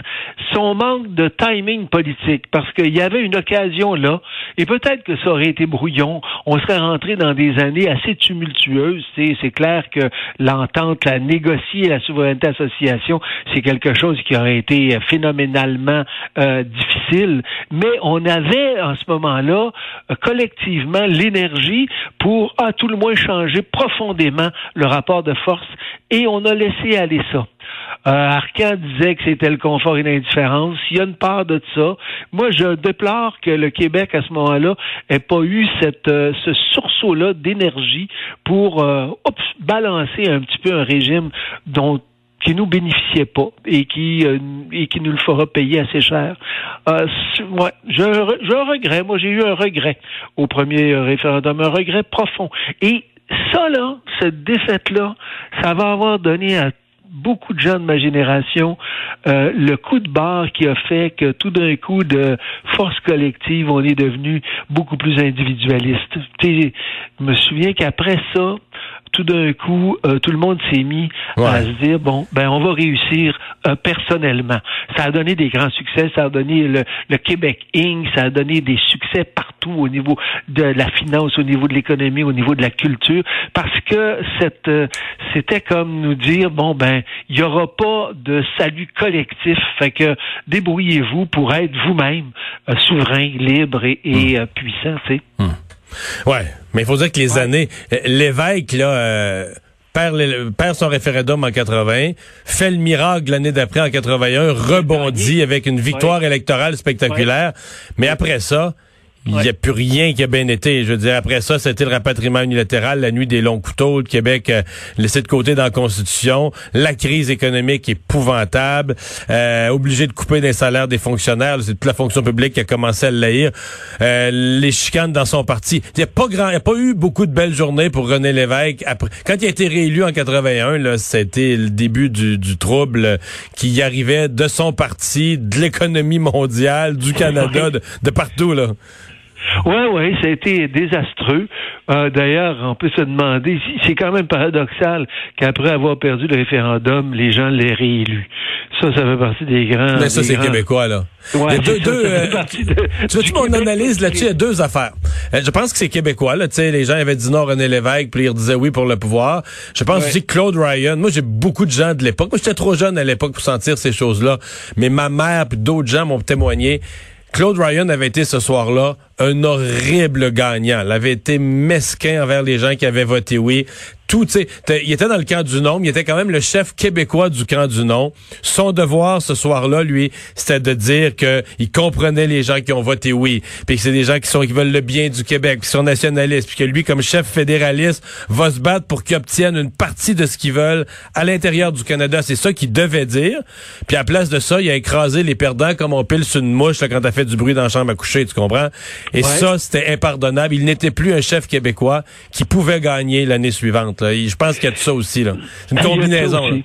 Speaker 7: son manque de timing politique, parce qu'il y avait une occasion là, et peut-être que ça aurait été brouillon, on serait rentré dans des années assez tumultueuses. C'est clair que l'entente, la négocier la souveraineté association, c'est quelque chose qui aurait été phénoménalement euh, difficile, mais on avait en ce moment-là collectivement l'énergie pour, à tout le moins, changer profondément le rapport de force et on a laissé aller ça. Euh, Arcan disait que c'était le confort et l'indifférence. Il y a une part de ça. Moi, je déplore que le Québec, à ce moment-là, ait pas eu cette, euh, ce sursaut-là d'énergie pour euh, balancer un petit peu un régime dont qui nous bénéficiait pas et qui euh, et qui nous le fera payer assez cher. Euh, ouais, je, je regrette. Moi, j'ai eu un regret au premier référendum, un regret profond. Et ça là, cette défaite là, ça va avoir donné à beaucoup de gens de ma génération euh, le coup de barre qui a fait que tout d'un coup de force collective, on est devenu beaucoup plus individualiste. je me souviens qu'après ça, tout d'un coup, euh, tout le monde s'est mis à se dire bon, ben on va réussir euh, personnellement. Ça a donné des grands succès, ça a donné le, le, Québec Inc., ça a donné des succès partout au niveau de la finance, au niveau de l'économie, au niveau de la culture, parce que cette euh, c'était comme nous dire bon ben il y aura pas de salut collectif, fait que débrouillez-vous pour être vous-même souverain, libre et, et hmm. puissant, tu sais. Hmm.
Speaker 2: Ouais, mais il faut dire que les années, euh, l'évêque là. Euh, perd, perd, son référendum en 80, fait le miracle l'année d'après en 81, rebondit avec une victoire électorale spectaculaire, mais après ça, il n'y a plus rien qui a bien été. Je veux dire, après ça, c'était le rapatriement unilatéral, la nuit des longs couteaux, le Québec euh, laissé de côté dans la Constitution, la crise économique épouvantable, euh, obligé de couper des salaires des fonctionnaires, c'est toute la fonction publique qui a commencé à l'haïr, euh, les chicanes dans son parti. Il n'y a pas grand, il a pas eu beaucoup de belles journées pour René Lévesque. Après, quand il a été réélu en 81, là, c'était le début du, du trouble qui y arrivait de son parti, de l'économie mondiale, du Canada, de, de partout là.
Speaker 7: Oui, oui, ça a été désastreux. Euh, D'ailleurs, on peut se demander, c'est quand même paradoxal qu'après avoir perdu le référendum, les gens l'aient réélu. Ça, ça fait partie des grands.
Speaker 2: Mais ça, c'est
Speaker 7: grands...
Speaker 2: québécois, là.
Speaker 7: Ouais,
Speaker 2: deux,
Speaker 7: ça,
Speaker 2: deux,
Speaker 7: ça
Speaker 2: euh,
Speaker 7: de-
Speaker 2: tu veux-tu mon analyse là-dessus? Il y a deux affaires. Euh, je pense que c'est québécois, là. Tu sais, les gens avaient dit non à René Lévesque, puis ils disaient oui pour le pouvoir. Je pense
Speaker 7: Ouais.
Speaker 2: aussi que Claude Ryan, moi, j'ai beaucoup de gens de l'époque. Moi, j'étais trop jeune à l'époque pour sentir ces choses-là. Mais ma mère puis d'autres gens m'ont témoigné. Claude Ryan avait été ce soir-là un horrible gagnant. Il avait été mesquin envers les gens qui avaient voté oui. Tout, tu sais, il était dans le camp du non, mais il était quand même le chef québécois du camp du non. Son devoir ce soir-là, lui, c'était de dire que il comprenait les gens qui ont voté oui, puis que c'est des gens qui sont qui veulent le bien du Québec, qui sont nationalistes, puis que lui, comme chef fédéraliste, va se battre pour qu'ils obtiennent une partie de ce qu'ils veulent à l'intérieur du Canada. C'est ça qu'il devait dire. Puis à place de ça, il a écrasé les perdants comme on pile sur une mouche là, quand t'as fait du bruit dans la chambre à coucher, tu comprends? Et ça, c'était impardonnable. Il n'était plus un chef québécois qui pouvait gagner l'année suivante. Là. Je pense qu'il y a de ça aussi. là. C'est une
Speaker 7: Ah,
Speaker 2: combinaison.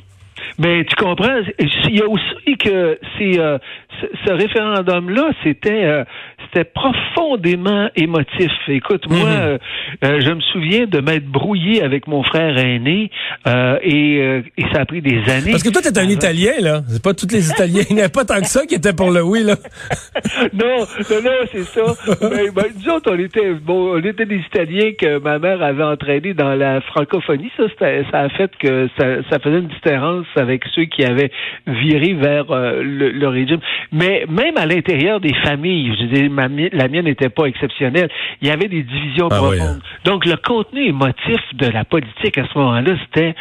Speaker 7: Mais tu comprends, il y a aussi que euh, ce, ce référendum-là, c'était euh, c'était profondément émotif. Écoute, moi,
Speaker 2: Mhm.
Speaker 7: euh, euh, je me souviens de m'être brouillé avec mon frère aîné euh, et, euh, et ça a pris des années.
Speaker 2: Parce que toi, t'es un Italien, là. C'est pas tous les Italiens. Il n'y a pas tant que ça qui était pour le oui, là.
Speaker 7: non, non, non, c'est ça. Mais, ben, nous autres, on était, bon, on était des Italiens que ma mère avait entraînés dans la francophonie. Ça, ça a fait que ça, ça faisait une différence avec ceux qui avaient viré vers euh, le, le régime. Mais même à l'intérieur des familles, je dis, ma, la mienne n'était pas exceptionnelle. Il y avait des divisions
Speaker 2: Ah oui,
Speaker 7: profondes. Donc, le contenu émotif de la politique à ce moment-là, c'était,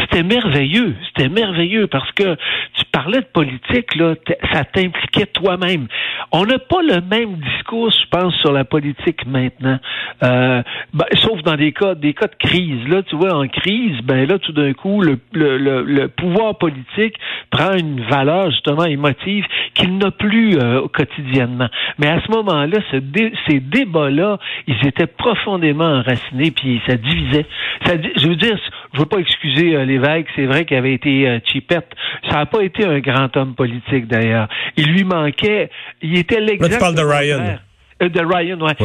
Speaker 7: c'était merveilleux. C'était merveilleux parce que tu parlais de politique, là, ça t'impliquait toi-même. On n'a pas le même discours, je pense, sur la politique maintenant. Euh, ben, sauf dans des cas, des cas de crise. Là, tu vois, en crise, ben là, tout d'un coup, le, le, le, le pouvoir politique prend une valeur justement émotive qu'il n'a plus euh, quotidiennement. Mais à ce moment-là, ce dé- ces débats-là, ils étaient profondément enracinés, puis ça divisait. Ça, je veux dire, je veux pas excuser euh, l'évêque, c'est vrai qu'il avait été euh, cheapette. Ça n'a pas été un grand homme politique d'ailleurs. Il lui manquait, il était l'exact.
Speaker 2: Là, tu parles de Ryan.
Speaker 7: Euh, de Ryan, ouais.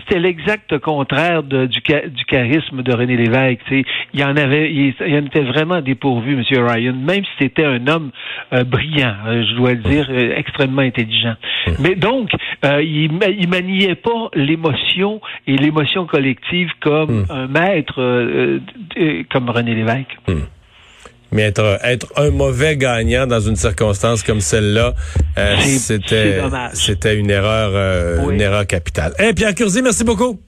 Speaker 7: C'était l'exact contraire de- du, cha- du charisme de René Lévesque. tu sais. Il en avait, il, il en était vraiment dépourvu, M. Ryan, même si c'était un homme euh, brillant, euh, je dois le dire, euh, extrêmement intelligent. Mais donc, il, il maniait pas l'émotion et l'émotion collective comme un maître, comme René Lévesque.
Speaker 2: Mais être, être un mauvais gagnant dans une circonstance comme celle-là, euh,
Speaker 7: C'est-
Speaker 2: c'était
Speaker 7: c'est
Speaker 2: c'était une erreur euh,
Speaker 7: Oui.
Speaker 2: une erreur capitale. Eh Pierre Curzi, merci beaucoup.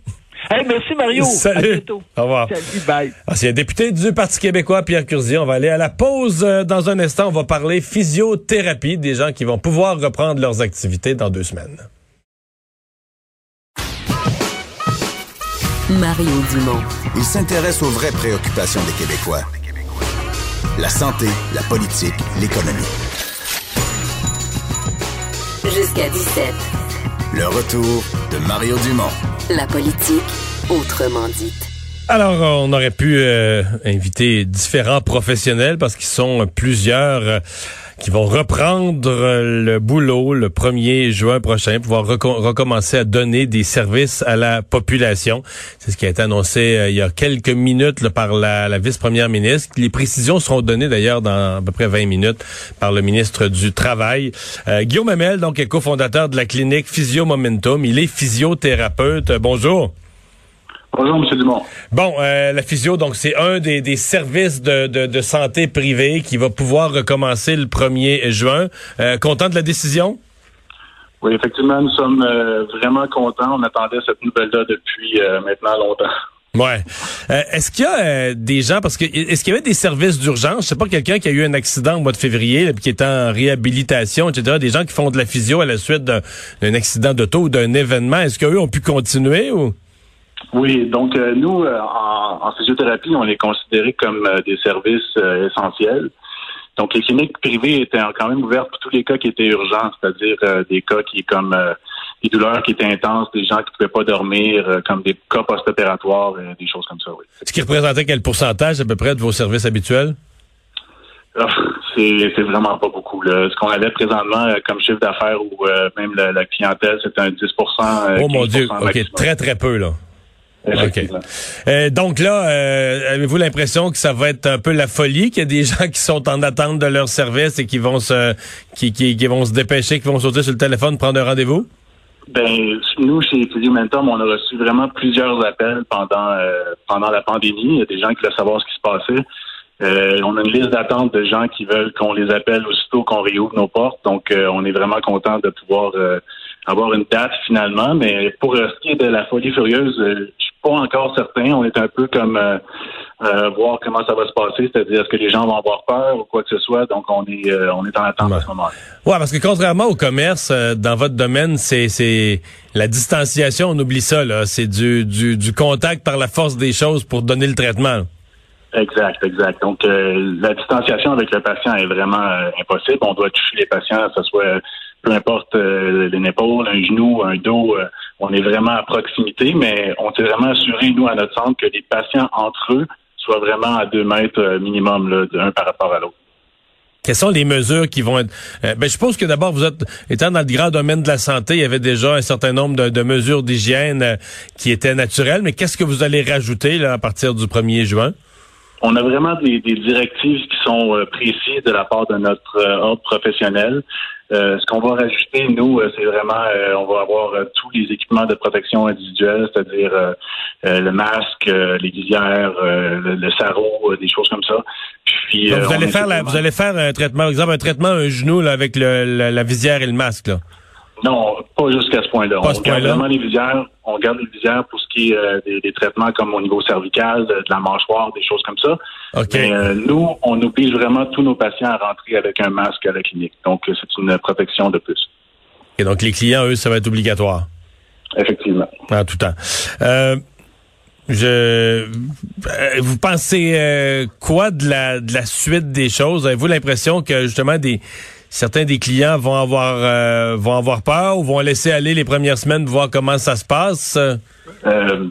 Speaker 7: Hey, merci Mario.
Speaker 2: Salut.
Speaker 7: À bientôt.
Speaker 2: Au revoir.
Speaker 7: Salut, bye.
Speaker 2: Ancien député du Parti québécois, Pierre Curzi. On va aller à la pause euh, dans un instant. On va parler physiothérapie, des gens qui vont pouvoir reprendre leurs activités dans deux semaines.
Speaker 6: Mario Dumont.
Speaker 1: Il s'intéresse aux vraies préoccupations des Québécois. La santé, la politique, l'économie.
Speaker 6: Jusqu'à 17.
Speaker 1: Le retour de Mario Dumont.
Speaker 6: La politique, autrement dite.
Speaker 2: Alors, euh, on aurait pu euh, inviter différents professionnels parce qu'ils sont plusieurs euh, qui vont reprendre euh, le boulot le 1er juin prochain, pouvoir reco- recommencer à donner des services à la population. C'est ce qui a été annoncé euh, il y a quelques minutes par la, vice-première ministre. Les précisions seront données d'ailleurs dans à peu près 20 minutes par le ministre du Travail. Euh, Guillaume Hamel, donc, est cofondateur de la clinique Physio Momentum. Il est physiothérapeute. Bonjour.
Speaker 8: Bonjour, M. Dumont.
Speaker 2: Bon, euh, la physio, donc c'est un des, des services de, de, de santé privés qui va pouvoir recommencer le 1er juin. Euh, content de la décision?
Speaker 8: Oui, effectivement, nous sommes euh, vraiment contents. On attendait cette nouvelle-là depuis euh, maintenant longtemps.
Speaker 2: Ouais. Euh, est-ce qu'il y a euh, des gens parce que est-ce qu'il y avait des services d'urgence, je sais pas quelqu'un qui a eu un accident au mois de février là, puis qui est en réhabilitation, etc. Des gens qui font de la physio à la suite d'un accident d'auto ou d'un événement, est-ce qu'eux ont pu continuer ou?
Speaker 8: Oui, donc euh, nous en, en, physiothérapie, on est considérés comme des services essentiels. Donc les cliniques privées étaient quand même ouvertes pour tous les cas qui étaient urgents, c'est-à-dire des cas qui comme des douleurs qui étaient intenses, des gens qui pouvaient pas dormir, euh, comme des cas post-opératoires, euh, des choses comme ça, oui.
Speaker 2: Ce qui représentait quel pourcentage à peu près de vos services habituels?
Speaker 8: Ah, c'est, vraiment pas beaucoup. Là. Ce qu'on avait présentement euh, comme chiffre d'affaires ou même la, clientèle, c'était un 10%
Speaker 2: Oh mon Dieu, OK, très, très peu, là. OK. donc là, avez-vous l'impression que ça va être un peu la folie, qu'il y a des gens qui sont en attente de leur service et qui vont se qui, qui, qui vont se dépêcher, qui vont sauter sur le téléphone, prendre un rendez-vous?
Speaker 8: Ben, nous, chez Mentum, on a reçu vraiment plusieurs appels pendant euh, pendant la pandémie. Il y a des gens qui veulent savoir ce qui se passait. Euh, on a une liste d'attente de gens qui veulent qu'on les appelle aussitôt qu'on réouvre nos portes. Donc, euh, on est vraiment content de pouvoir avoir une date finalement. Mais pour ce qui est de la folie furieuse, je suis pas encore certain. On est un peu comme euh, voir comment ça va se passer, c'est-à-dire est-ce que les gens vont avoir peur ou quoi que ce soit. Donc on est euh, on est en attente à ce moment-là.
Speaker 2: Ouais, parce que contrairement au commerce, euh, dans votre domaine, c'est c'est la distanciation, on oublie ça là. C'est du, du du contact par la force des choses pour donner le traitement.
Speaker 8: Exact, exact. Donc la distanciation avec le patient est vraiment impossible. On doit toucher les patients, que ce soit peu importe une épaule, un genou, un dos, on est vraiment à proximité, mais on s'est vraiment assuré, nous, à notre centre, que les patients entre eux soit vraiment à deux mètres euh, minimum, là, d'un par rapport à l'autre.
Speaker 2: Quelles sont les mesures qui vont être... Euh, ben, je suppose que d'abord, vous êtes étant dans le grand domaine de la santé, il y avait déjà un certain nombre de, mesures d'hygiène euh, qui étaient naturelles, mais qu'est-ce que vous allez rajouter là, à partir du 1er juin?
Speaker 8: On a vraiment des, directives qui sont précises de la part de notre ordre professionnel. Euh, ce qu'on va rajouter, nous, euh, c'est vraiment, euh, on va avoir tous les équipements de protection individuelle, c'est-à-dire le masque, les visières, le, sarrau, des choses comme ça.
Speaker 2: Puis, vous allez faire, vous allez faire un traitement, par exemple, un traitement un genou là, avec le, la, visière et le masque. Là.
Speaker 8: Non, pas jusqu'à ce point-là. on garde vraiment les visières. On garde les visières pour ce qui est euh, des, traitements comme au niveau cervical, de, la mâchoire, des choses comme ça. Mais euh, nous, on oblige vraiment tous nos patients à rentrer avec un masque à la clinique. Donc, euh, c'est une protection de plus.
Speaker 2: Et donc, les clients, eux, ça va être obligatoire?
Speaker 8: Effectivement.
Speaker 2: En tout temps. je, vous pensez quoi de la de la suite des choses? Avez-vous l'impression que justement des certains des clients vont avoir euh, vont avoir peur ou vont laisser aller les premières semaines voir comment ça se passe?
Speaker 8: Euh,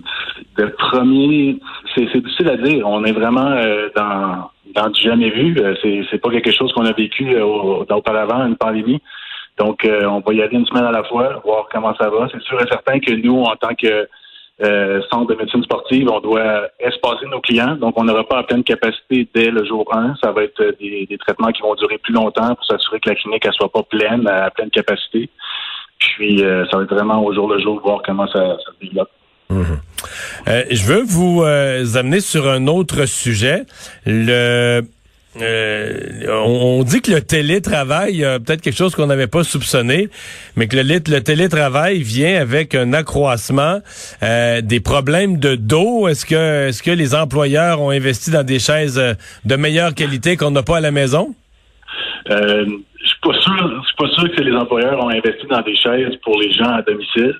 Speaker 8: le premier, c'est difficile à dire. On est vraiment euh, dans dans du jamais vu. Euh, c'est c'est pas quelque chose qu'on a vécu auparavant, une pandémie. Donc, on va y aller une semaine à la fois, voir comment ça va. C'est sûr et certain que nous, en tant que euh, centre de médecine sportive, on doit espacer nos clients. Donc, on n'aura pas à pleine capacité dès le jour 1. Ça va être des, traitements qui vont durer plus longtemps pour s'assurer que la clinique ne soit pas pleine, à pleine capacité. Puis, euh, ça va être vraiment au jour le jour de voir comment ça, se développe.
Speaker 2: Mhm. Euh, je veux vous amener sur un autre sujet. Le euh, on, dit que le télétravail, peut-être quelque chose qu'on n'avait pas soupçonné, mais que le, le télétravail vient avec un accroissement euh, des problèmes de dos. Est-ce que, est-ce que les employeurs ont investi dans des chaises euh, de meilleure qualité qu'on n'a pas à la maison?
Speaker 8: Euh, je suis pas sûr, je suis pas sûr que les employeurs ont investi dans des chaises pour les gens à domicile.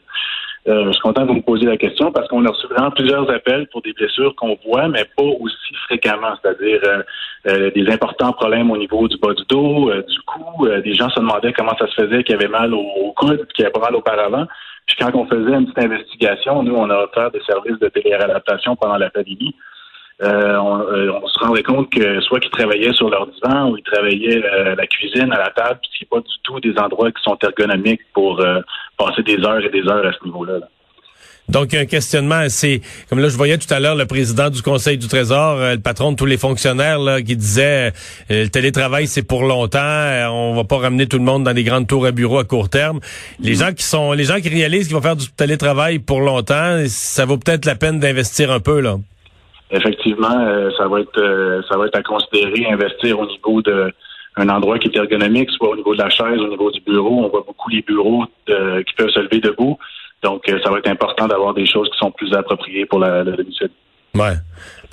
Speaker 8: Euh, je suis content de vous me poser la question parce qu'on a reçu vraiment plusieurs appels pour des blessures qu'on voit, mais pas aussi fréquemment, c'est-à-dire euh, euh, des importants problèmes au niveau du bas du dos, du cou. des gens se demandaient comment ça se faisait qu'il y avait mal au, coude, qu'il y avait pas mal auparavant. Puis quand on faisait une petite investigation, nous, on a offert des services de téléréadaptation pendant la pandémie. Euh, euh, on, se rendrait compte que soit qu'ils travaillaient sur leur divan ou ils travaillaient euh, la cuisine à la table, puis c'est pas du tout des endroits qui sont ergonomiques pour passer des heures et des heures à ce niveau-là.
Speaker 2: Donc, un questionnement, c'est comme là, je voyais tout à l'heure le président du Conseil du Trésor, le patron de tous les fonctionnaires, là, qui disait le télétravail, c'est pour longtemps, on va pas ramener tout le monde dans des grandes tours à bureau à court terme. Les gens qui sont, les gens qui réalisent qu'ils vont faire du télétravail pour longtemps, ça vaut peut-être la peine d'investir un peu, là
Speaker 8: effectivement, euh, ça va être euh, ça va être à considérer, investir au niveau de un endroit qui est ergonomique, soit au niveau de la chaise, au niveau du bureau. On voit beaucoup les bureaux euh, qui peuvent se lever debout. Donc, ça va être important d'avoir des choses qui sont plus appropriées pour la, la domicile.
Speaker 2: Ouais.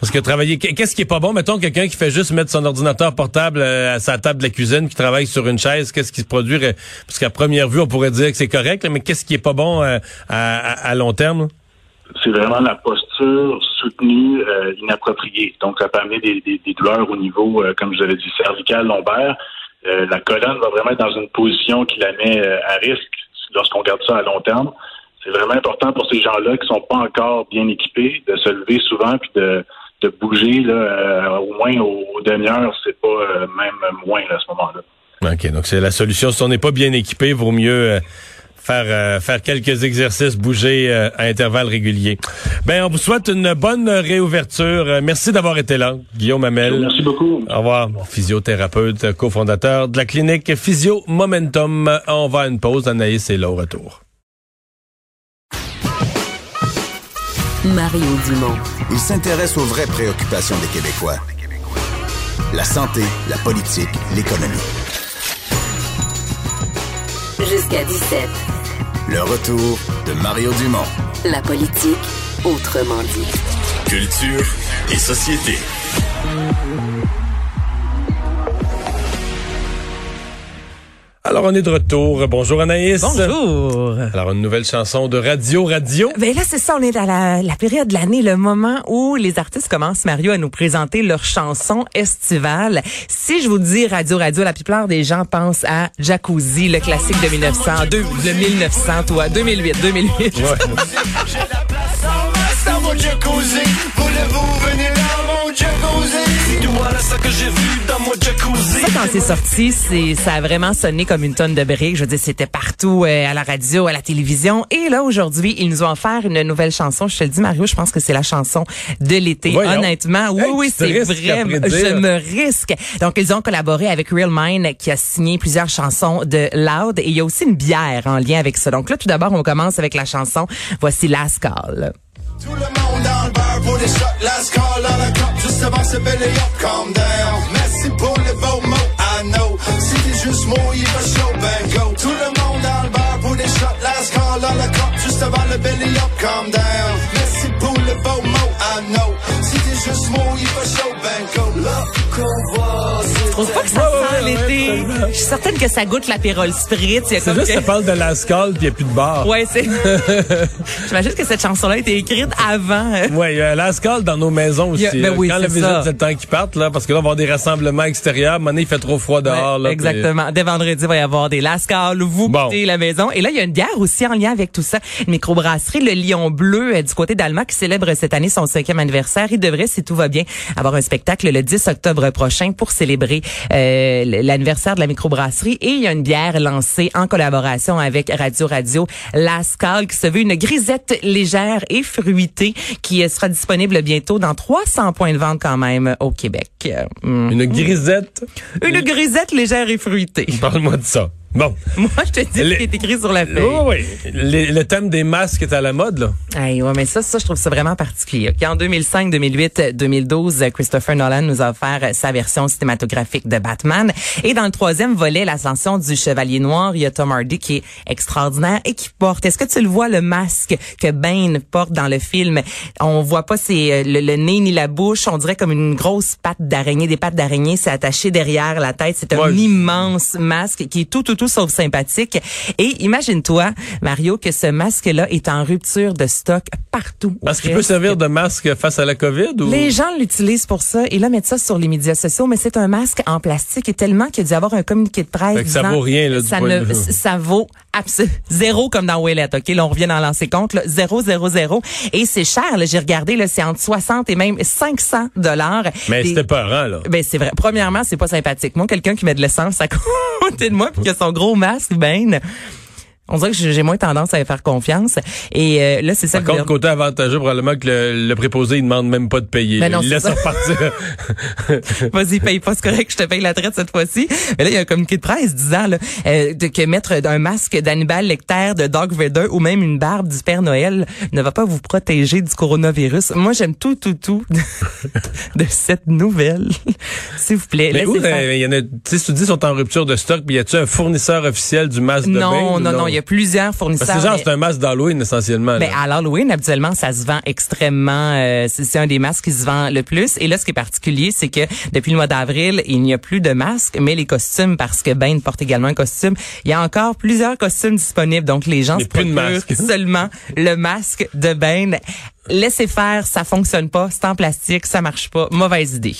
Speaker 2: Parce que travailler, qu'est-ce qui est pas bon? Mettons quelqu'un qui fait juste mettre son ordinateur portable euh, à sa table de la cuisine, qui travaille sur une chaise, qu'est-ce qui se produit? Parce qu'à première vue, on pourrait dire que c'est correct, mais qu'est-ce qui est pas bon euh, à, long terme?
Speaker 8: C'est vraiment la posture soutenue, euh, inappropriée. Donc, ça peut amener des, douleurs au niveau, comme je l'avais dit, cervical, lombaire. la colonne va vraiment être dans une position qui la met à risque lorsqu'on garde ça à long terme. C'est vraiment important pour ces gens-là qui sont pas encore bien équipés de se lever souvent puis de de bouger là, euh, au moins aux, demi-heures, c'est pas euh, même moins à ce moment-là.
Speaker 2: OK, donc c'est la solution. Si on n'est pas bien équipé, vaut mieux euh, faire faire quelques exercices, bouger à intervalles réguliers. Ben, on vous souhaite une bonne réouverture. merci d'avoir été là, Guillaume Hamel.
Speaker 8: Merci beaucoup.
Speaker 2: Au revoir, physiothérapeute, cofondateur de la clinique Physio Momentum. On va à une pause. Anaïs est là au retour.
Speaker 6: Mario Dumont.
Speaker 1: Il s'intéresse aux vraies préoccupations des Québécois. La santé, la politique, l'économie.
Speaker 6: Jusqu'à 17.
Speaker 1: Le retour de Mario Dumont.
Speaker 6: La politique, autrement dit.
Speaker 9: Culture et société.
Speaker 2: Alors, on est de retour. Bonjour Anaïs.
Speaker 10: Bonjour.
Speaker 2: Alors, une nouvelle chanson de Radio Radio.
Speaker 10: Ben là, c'est ça, on est à la, la période de l'année, le moment où les artistes commencent, Mario, à nous présenter leurs chansons estivales. Si je vous dis Radio Radio, la plupart des gens pensent à Jacuzzi, le classique de 1900, de, 1900, toi, 2008, 2008. Ouais. Ça, quand c'est sorti, c'est ça a vraiment sonné comme une tonne de briques. Je veux dire, c'était partout euh, à la radio, à la télévision. Et là, aujourd'hui, ils nous ont offert une nouvelle chanson. Je te le dis, Mario, je pense que c'est la chanson de l'été. Honnêtement, oui, oui, c'est vrai. Je me risque. Donc, ils ont collaboré avec Real Mind, qui a signé plusieurs chansons de Loud. Et il y a aussi une bière en lien avec ça. Donc là, tout d'abord, on commence avec la chanson. Voici Last Call. Tout le monde dans le bar pour des shots, last call à la c'est belly up, calm down. Merci pour les beaux mots, I know. Si t'es juste mouillé, va chaud, ben go. Tout le monde dans le bar pour des shots, last call à la cop, juste avant le belly up, calm down. Merci pour les beaux mots, I know. Je trouve pas que ça sent l'été? Je suis certaine que ça goûte l'apérole spritz.
Speaker 2: C'est juste que ça parle de la scale puis il n'y a plus de bar.
Speaker 10: Ouais, c'est. J'imagine que cette chanson-là a été écrite avant.
Speaker 2: Ouais, il y a la scale dans nos maisons aussi.
Speaker 10: ben oui,
Speaker 2: Quand la visite, c'est le temps qu'ils partent, là, parce que là, on va avoir des rassemblements extérieurs. Maintenant, il fait trop froid dehors. là,
Speaker 10: exactement. Dès vendredi, il va y avoir des lascales. Vous bon. la maison. Et là, il y a une bière aussi en lien avec tout ça. Une microbrasserie, le Lion Bleu, euh, du côté d'Alma, qui célèbre cette année son cinquième anniversaire. Il devrait, si tout va bien, avoir un spectacle le 10 octobre prochain pour célébrer euh, l'anniversaire de la microbrasserie. Et il y a une bière lancée en collaboration avec Radio Radio Lascal qui se veut une grisette légère et fruitée qui sera disponible bientôt dans 300 points de vente quand même au Québec.
Speaker 2: Une grisette?
Speaker 10: Une grisette légère et fruitée.
Speaker 2: Parle-moi de ça. Bon.
Speaker 10: Moi, je te dis ce qui est écrit sur la feuille.
Speaker 2: Oui, oui. Le, thème des masques est à la mode, là.
Speaker 10: Hey, ouais, mais ça, ça, je trouve ça vraiment particulier. En 2005, 2008, 2012, Christopher Nolan nous a offert sa version cinématographique de Batman. Et dans le troisième volet, l'ascension du Chevalier Noir, il y a Tom Hardy qui est extraordinaire et qui porte. Est-ce que tu le vois, le masque que Bane porte dans le film? On voit pas c'est euh, le, nez ni la bouche. On dirait comme une grosse patte d'araignée. Des pattes d'araignée, c'est attaché derrière la tête. C'est un immense masque qui est tout, tout, tout sauf sympathique. Et imagine-toi, Mario, que ce masque-là est en rupture de stock partout.
Speaker 2: Parce qu'il peut servir de masque face à la COVID? Ou?
Speaker 10: Les gens l'utilisent pour ça et là mettent ça sur les médias sociaux, mais c'est un masque en plastique et tellement qu'il a dû avoir un communiqué de presse.
Speaker 2: ça vaut rien, là,
Speaker 10: ça, ne, ça vaut zéro comme dans Willet, OK? Là, on revient dans lancer compte, là, zéro, zéro, zéro. Et c'est cher, j'ai regardé, là, c'est entre 60 et même 500 dollars.
Speaker 2: Mais c'était pas là.
Speaker 10: Ben, c'est vrai. Premièrement, c'est pas sympathique. Moi, quelqu'un qui met de l'essence à côté de moi puis qui a son gros masque, ben, on dirait que j'ai moins tendance à y faire confiance. Et euh, là, c'est ça.
Speaker 2: Par contre, côté avantageux, probablement que le, préposé, il demande même pas de payer.
Speaker 10: Ben non,
Speaker 2: il laisse repartir.
Speaker 10: Vas-y, paye pas, c'est correct, je te paye la traite cette fois-ci. Mais là, il y a un communiqué de presse disant là, euh, de, que mettre un masque d'Hannibal Lecter, de Dog Vader ou même une barbe du Père Noël ne va pas vous protéger du coronavirus. Moi, j'aime tout, tout, tout de, cette nouvelle. S'il vous plaît.
Speaker 2: Mais où, euh, il y en a, tu sais, tu dis, sont en rupture de stock, mais y a-tu un fournisseur officiel du masque de
Speaker 10: Non, non, non, y a plusieurs fournisseurs.
Speaker 2: Parce que genre, c'est un masque d'Halloween essentiellement.
Speaker 10: Ben, à l'Halloween, habituellement, ça se vend extrêmement. Euh, c'est un des masques qui se vend le plus. Et là, ce qui est particulier, c'est que depuis le mois d'avril, il n'y a plus de masques, mais les costumes, parce que Ben porte également un costume, il y a encore plusieurs costumes disponibles. Donc, les gens se procurent seulement le masque de Ben. Laissez faire, ça fonctionne pas, c'est en plastique, ça marche pas. Mauvaise idée.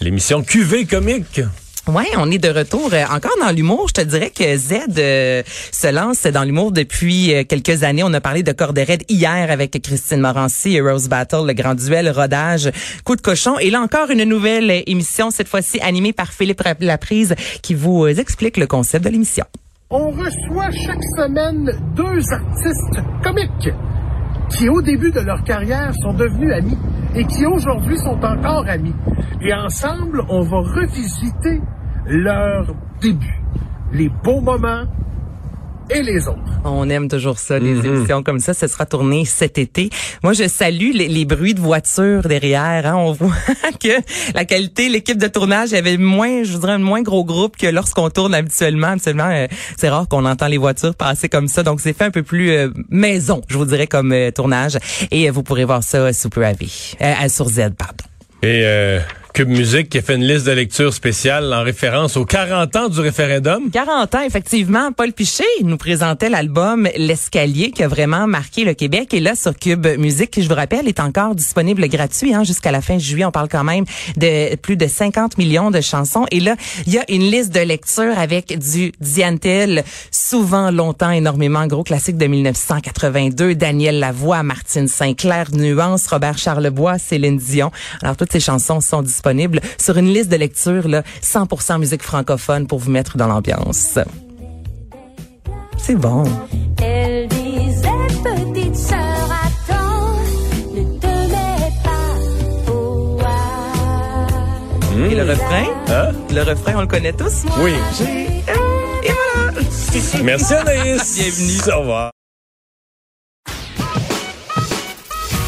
Speaker 2: L'émission QV comique.
Speaker 10: Ouais, on est de retour euh, encore dans l'humour. Je te dirais que Z euh, se lance dans l'humour depuis euh, quelques années. On a parlé de Corde hier avec Christine Morancy et Rose Battle, le grand duel, rodage, coup de cochon. Et là encore une nouvelle émission, cette fois-ci animée par Philippe Laprise, qui vous explique le concept de l'émission.
Speaker 11: On reçoit chaque semaine deux artistes comiques qui, au début de leur carrière, sont devenus amis et qui aujourd'hui sont encore amis. Et ensemble, on va revisiter leur début, les beaux moments et les autres.
Speaker 10: On aime toujours ça, les mhm. émissions comme ça. Ce sera tourné cet été. Moi, je salue les, bruits de voitures derrière. Hein. On voit que la qualité, l'équipe de tournage, il y avait moins, je voudrais, un moins gros groupe que lorsqu'on tourne habituellement. Habituellement, euh, c'est rare qu'on entend les voitures passer comme ça. Donc, c'est fait un peu plus euh, maison, je vous dirais, comme euh, tournage. Et vous pourrez voir ça Super Avis, sur Z, pardon.
Speaker 2: Et Cube Musique qui a fait une liste de lecture spéciale en référence aux 40 ans du référendum.
Speaker 10: 40 ans, effectivement. Paul Piché nous présentait l'album L'Escalier qui a vraiment marqué le Québec. Et là, sur Cube Musique, qui, je vous rappelle, est encore disponible gratuit hein, jusqu'à la fin juillet. On parle quand même de plus de 50 millions de chansons. Et là, il y a une liste de lecture avec du Diantel, souvent, longtemps, énormément, gros classique de 1982, Daniel Lavoie, Martine Sinclair, Nuance, Robert Charlebois, Céline Dion. Alors, toutes ces chansons sont disponibles disponible sur une liste de lecture là, 100% musique francophone pour vous mettre dans l'ambiance. C'est bon. Elle disait petite sœur attends, ne te mets pas au Et le refrain? Hein? Le refrain, on le connaît tous?
Speaker 2: Oui.
Speaker 10: Et voilà.
Speaker 2: Merci Anaïs.
Speaker 10: Bienvenue.
Speaker 2: Au revoir.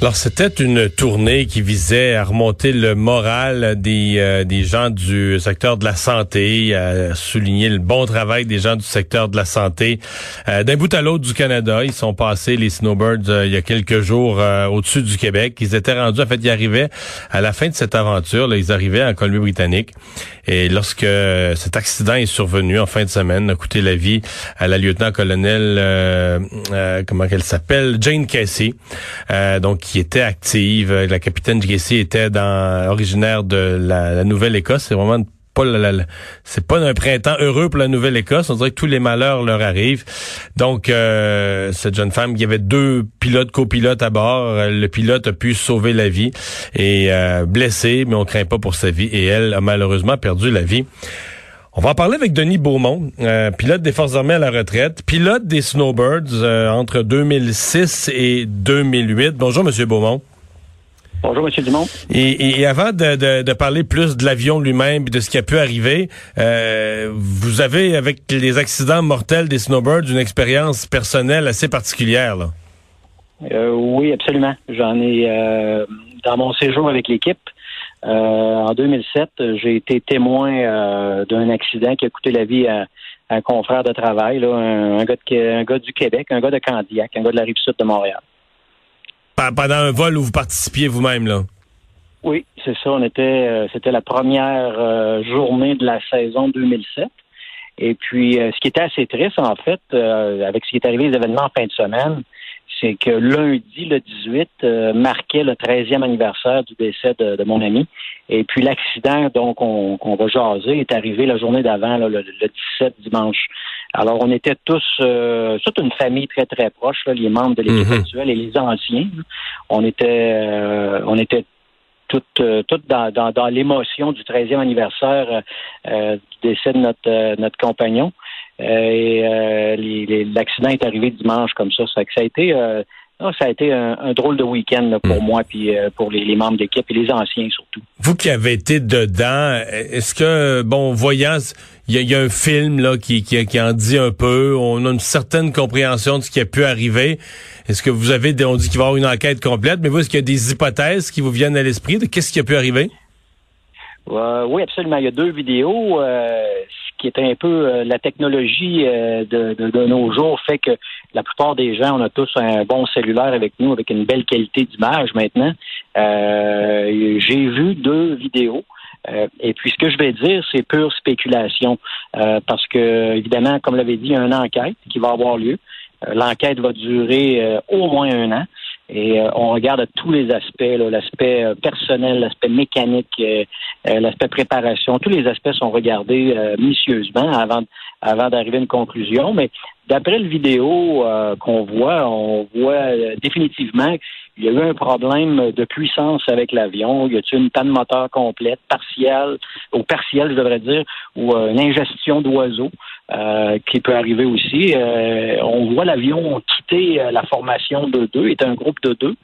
Speaker 2: Alors, c'était une tournée qui visait à remonter le moral des, euh, des gens du secteur de la santé, à souligner le bon travail des gens du secteur de la santé. Euh, d'un bout à l'autre du Canada, ils sont passés, les Snowbirds, euh, il y a quelques jours au-dessus du Québec. Ils étaient rendus, en fait, ils arrivaient à la fin de cette aventure, là, ils arrivaient en Colombie-Britannique. Et lorsque cet accident est survenu en fin de semaine, a coûté la vie à la lieutenant-colonel, comment qu'elle s'appelle, Jane Casey. donc, qui était active. Euh, la capitaine Casey était dans, originaire de la, Nouvelle-Écosse. C'est vraiment pas c'est pas un printemps heureux pour la Nouvelle-Écosse. On dirait que tous les malheurs leur arrivent. Donc, euh, cette jeune femme, il y avait deux pilotes, copilotes à bord. Euh, le pilote a pu sauver la vie et euh, blessé, mais on craint pas pour sa vie. Et elle a malheureusement perdu la vie. On va en parler avec Denis Beaumont, euh, pilote des Forces armées à la retraite, pilote des Snowbirds euh, entre 2006 et 2008. Bonjour, Monsieur Beaumont.
Speaker 12: Bonjour, Monsieur Dumont.
Speaker 2: Et, avant de, parler plus de l'avion lui-même et de ce qui a pu arriver, euh, vous avez, avec les accidents mortels des Snowbirds, une expérience personnelle assez particulière. Là.
Speaker 12: oui, absolument. J'en ai dans mon séjour avec l'équipe. Euh, en 2007, j'ai été témoin euh, d'un accident qui a coûté la vie à, un confrère de travail, un, gars un gars du Québec, un gars de Candiac, un gars de la rive sud de Montréal.
Speaker 2: Pendant un vol où vous participiez vous-même, là?
Speaker 12: Oui, c'est ça. On était, euh, c'était la première journée de la saison 2007. Et puis, ce qui était assez triste, en fait, avec ce qui est arrivé les événements en fin de semaine, c'est que lundi, le 18, euh, marquait le 13e anniversaire du décès de, mon ami. Et puis l'accident, donc, on, qu'on va jaser, est arrivé la journée d'avant, le, 17 dimanche. Alors, on était tous, euh, toute une famille très, très proche, les membres de l'équipe mhm. actuelle et les anciens. On était, euh, on était toutes, toutes dans, dans, l'émotion du 13e anniversaire du décès de notre, notre compagnon. Euh, et euh, l'accident est arrivé dimanche comme ça. Ça, ça a été euh, ça a été un, drôle de week-end pour hmm. moi puis pour les, membres d'équipe et les anciens surtout.
Speaker 2: Vous qui avez été dedans, est-ce que bon voyant il y, a un film là qui, qui, qui, en dit un peu. On a une certaine compréhension de ce qui a pu arriver. Est-ce que vous avez, on dit qu'il va y avoir une enquête complète, mais vous, est-ce qu'il y a des hypothèses qui vous viennent à l'esprit de qu'est-ce qui a pu arriver?
Speaker 12: Euh, oui, absolument. Il y a deux vidéos. Euh, qui est un peu euh, la technologie euh, de, de, de, nos jours fait que la plupart des gens, on a tous un bon cellulaire avec nous, avec une belle qualité d'image maintenant. J'ai vu deux vidéos. et puis ce que je vais dire, c'est pure spéculation. parce que, évidemment, comme l'avait dit, il y a une enquête qui va avoir lieu. L'enquête va durer au moins un an. Et euh, on regarde tous les aspects, l'aspect euh, personnel, l'aspect mécanique, euh, l'aspect préparation. Tous les aspects sont regardés minutieusement avant, avant d'arriver à une conclusion. Mais d'après le vidéo qu'on voit, on voit définitivement il y a eu un problème de puissance avec l'avion. Y a-t-il une panne moteur complète, partielle, ou partielle, je devrais dire, ou une ingestion d'oiseaux? Qui peut arriver aussi. on voit l'avion quitter la formation de deux, est un groupe de deux.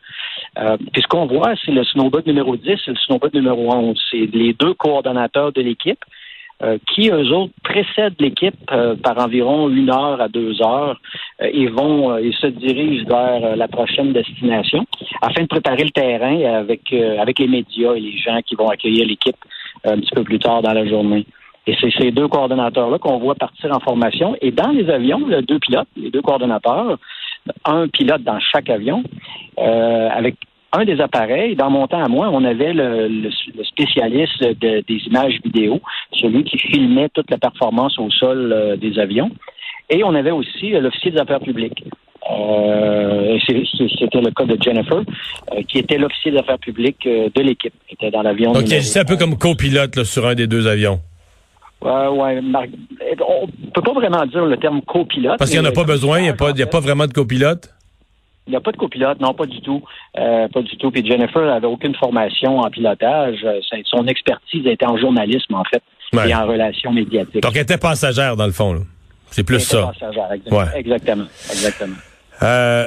Speaker 12: Euh, puis ce qu'on voit, c'est le snowboard numéro 10 et le snowboard numéro 11. C'est les deux coordonnateurs de l'équipe. Euh, qui, eux autres, précèdent l'équipe euh, par environ une heure à deux heures et vont et se dirigent vers la prochaine destination afin de préparer le terrain avec, avec les médias et les gens qui vont accueillir l'équipe un petit peu plus tard dans la journée. Et c'est ces deux coordonnateurs-là qu'on voit partir en formation. Et dans les avions, les deux pilotes, les deux coordonnateurs, un pilote dans chaque avion, euh, avec un des appareils, dans mon temps à moi, on avait le, spécialiste des images vidéo, celui qui filmait toute la performance au sol euh, des avions. Et on avait aussi euh, l'officier des affaires publiques. c'était le cas de Jennifer, qui était l'officier des affaires publiques de l'équipe, qui était dans l'avion.
Speaker 2: Donc, c'est un peu comme copilote sur un des deux avions.
Speaker 12: Ouais, ouais. On peut pas vraiment dire le terme copilote.
Speaker 2: Parce qu'il n'y en a pas besoin, il n'y a, pas, a pas vraiment de copilote?
Speaker 12: Il n'y a pas de copilote, non, pas du tout. Euh, pas du tout. Puis Jennifer n'avait aucune formation en pilotage. Euh, son expertise était en journalisme, en fait, et en relations médiatiques.
Speaker 2: Donc, elle était passagère, dans le fond. C'est plus ça.
Speaker 12: Passagère, exactement. Exactement. exactement.
Speaker 2: Euh, euh,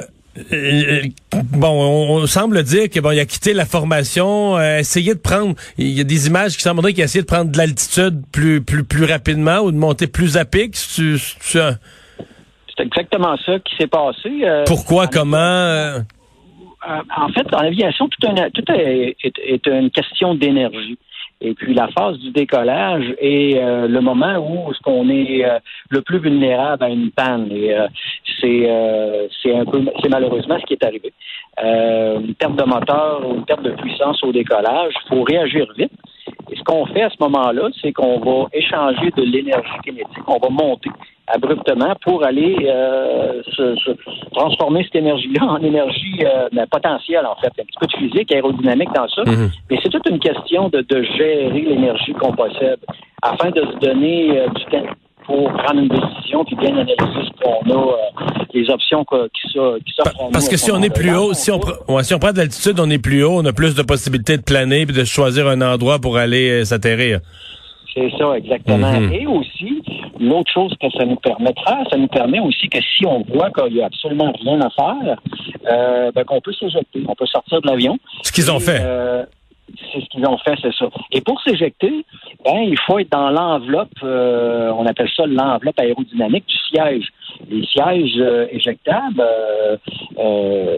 Speaker 2: bon, on, semble dire que bon, il a quitté la formation, euh, essayé de prendre. Il y a des images qui sembleraient qu'il a essayé de prendre de l'altitude plus plus plus rapidement ou de monter plus à pic. C'est
Speaker 12: exactement ça qui s'est passé.
Speaker 2: Euh, Pourquoi Comment
Speaker 12: En fait, dans l'aviation, tout, tout est, est, une question d'énergie. Et puis la phase du décollage est euh, le moment où ce qu'on est euh, le plus vulnérable à une panne. Et euh, c'est c'est un peu c'est malheureusement ce qui est arrivé. une perte de moteur une perte de puissance au décollage, il faut réagir vite. Et ce qu'on fait à ce moment-là, c'est qu'on va échanger de l'énergie kinétique, on va monter abruptement pour aller euh, se, transformer cette énergie-là en énergie euh, ben, potentielle, en fait. Il y a un petit peu de physique, aérodynamique dans ça. Mhm. Mais c'est toute une question de, de gérer l'énergie qu'on possède afin de se donner euh, du temps pour prendre une décision puis bien analyser ce qu'on a, euh, les options qui, s'offrent
Speaker 2: Parce que si on est plus haut, si on, si on prend de l'altitude, on est plus haut, on a plus de possibilités de planer et de choisir un endroit pour aller s'atterrir.
Speaker 12: C'est ça, exactement. Mhm. Et aussi, l'autre chose que ça nous permettra, ça nous permet aussi que si on voit qu'il n'y a absolument rien à faire, euh, ben, qu'on peut s'éjecter, on peut sortir de l'avion.
Speaker 2: Ce qu'ils ont fait.
Speaker 12: Euh, c'est ce qu'ils ont fait, c'est ça. Et pour s'éjecter, ben, il faut être dans l'enveloppe, euh, on appelle ça l'enveloppe aérodynamique du siège. Les sièges euh, éjectables, euh,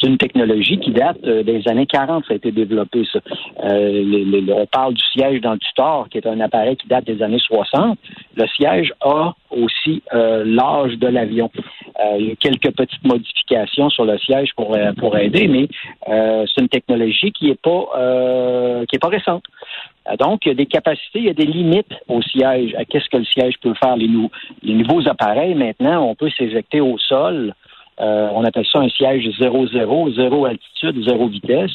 Speaker 12: c'est une technologie qui date des années 40, ça a été développé, ça. on parle du siège dans le tutor, qui est un appareil qui date des années 60. Le siège a aussi l'âge de l'avion. il y a quelques petites modifications sur le siège pour, pour aider, mais c'est une technologie qui est pas euh, qui est pas récente. Euh, donc, il y a des capacités, il y a des limites au siège, à qu'est-ce que le siège peut faire. Les, nouveaux appareils, maintenant, on peut s'éjecter au sol. Euh, on appelle ça un siège 0-0, zéro altitude, zéro vitesse,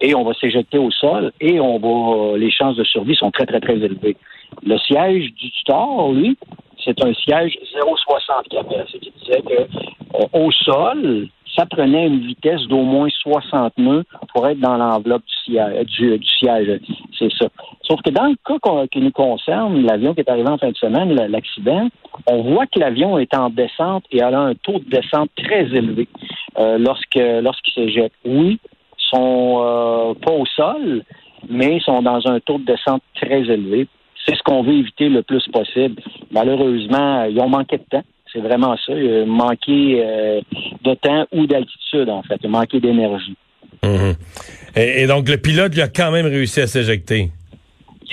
Speaker 12: et on va s'éjecter au sol et on va les chances de survie sont très, très, très élevées. Le siège du tutor, lui, c'est un siège 0,60 Ce qui disait que au sol, ça prenait une vitesse d'au moins 60 nœuds pour être dans l'enveloppe du siège. C'est ça. Sauf que dans le cas qui nous concerne, l'avion qui est arrivé en fin de semaine, l'accident, on voit que l'avion est en descente et a un taux de descente très élevé euh, lorsque lorsqu'il s'éjecte. Oui, ils sont euh, pas au sol, mais ils sont dans un taux de descente très élevé. c'est ce qu'on veut éviter le plus possible. Malheureusement, ils ont manqué de temps. C'est vraiment ça. Ont manqué euh, de temps ou d'altitude, en fait. Manqué d'énergie.
Speaker 2: Mhm. Et, donc, le pilote, il a quand même réussi à s'éjecter.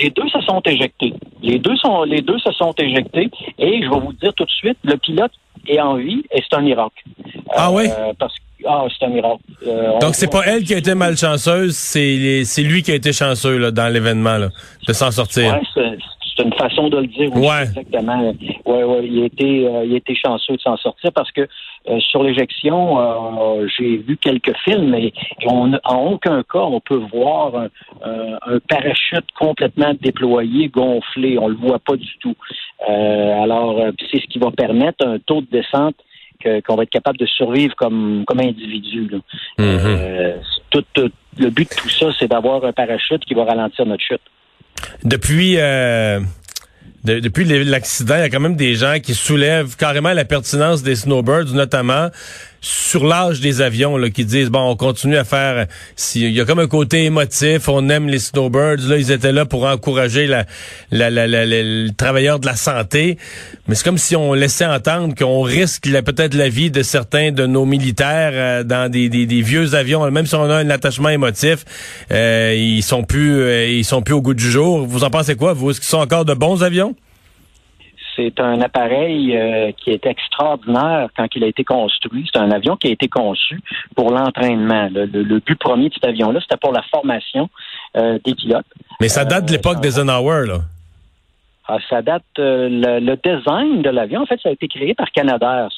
Speaker 12: Les deux se sont éjectés. Les deux sont, les deux se sont éjectés. Et je vais vous dire tout de suite, le pilote est en vie et c'est un miracle.
Speaker 2: Ah oui?
Speaker 12: Euh, parce ah, c'est un miracle.
Speaker 2: Euh, Donc, c'est pas elle qui a été malchanceuse, c'est c'est lui qui a été chanceux là, dans l'événement, de s'en sortir.
Speaker 12: Ouais, c'est une façon de le dire.
Speaker 2: ouais.
Speaker 12: Exactement. Ouais, ouais, il a été, euh, il a été chanceux de s'en sortir parce que euh, sur l'éjection, euh, j'ai vu quelques films et on, en aucun cas on peut voir un, un, parachute complètement déployé, gonflé. On le voit pas du tout. alors, c'est ce qui va permettre un taux de descente qu'on va être capable de survivre comme, comme individu.
Speaker 2: Mm-hmm.
Speaker 12: tout, le but de tout ça, c'est d'avoir un parachute qui va ralentir notre chute.
Speaker 2: Depuis euh, depuis l'accident, il y a quand même des gens qui soulèvent carrément la pertinence des snowbirds, notamment sur l'âge des avions, là, qui disent bon, on continue à faire. il y a comme un côté émotif, on aime les snowbirds. Là, ils étaient là pour encourager la, la, le travailleur de la santé, mais c'est comme si on laissait entendre qu'on risque peut-être la vie de certains de nos militaires euh, dans des, des, vieux avions. Même si on a un attachement émotif, euh, ils sont plus, euh, ils sont plus au goût du jour. Vous en pensez quoi Vous? Est-ce qu'ils sont encore de bons avions?
Speaker 12: C'est un appareil euh, qui est extraordinaire quand il a été construit. C'est un avion qui a été conçu pour l'entraînement. Le, but premier de cet avion-là, c'était pour la formation euh, des pilotes.
Speaker 2: Mais ça date de l'époque euh, d'Eisenhower, là.
Speaker 12: Ah, ça date le, design de l'avion. En fait, ça a été créé par Canadair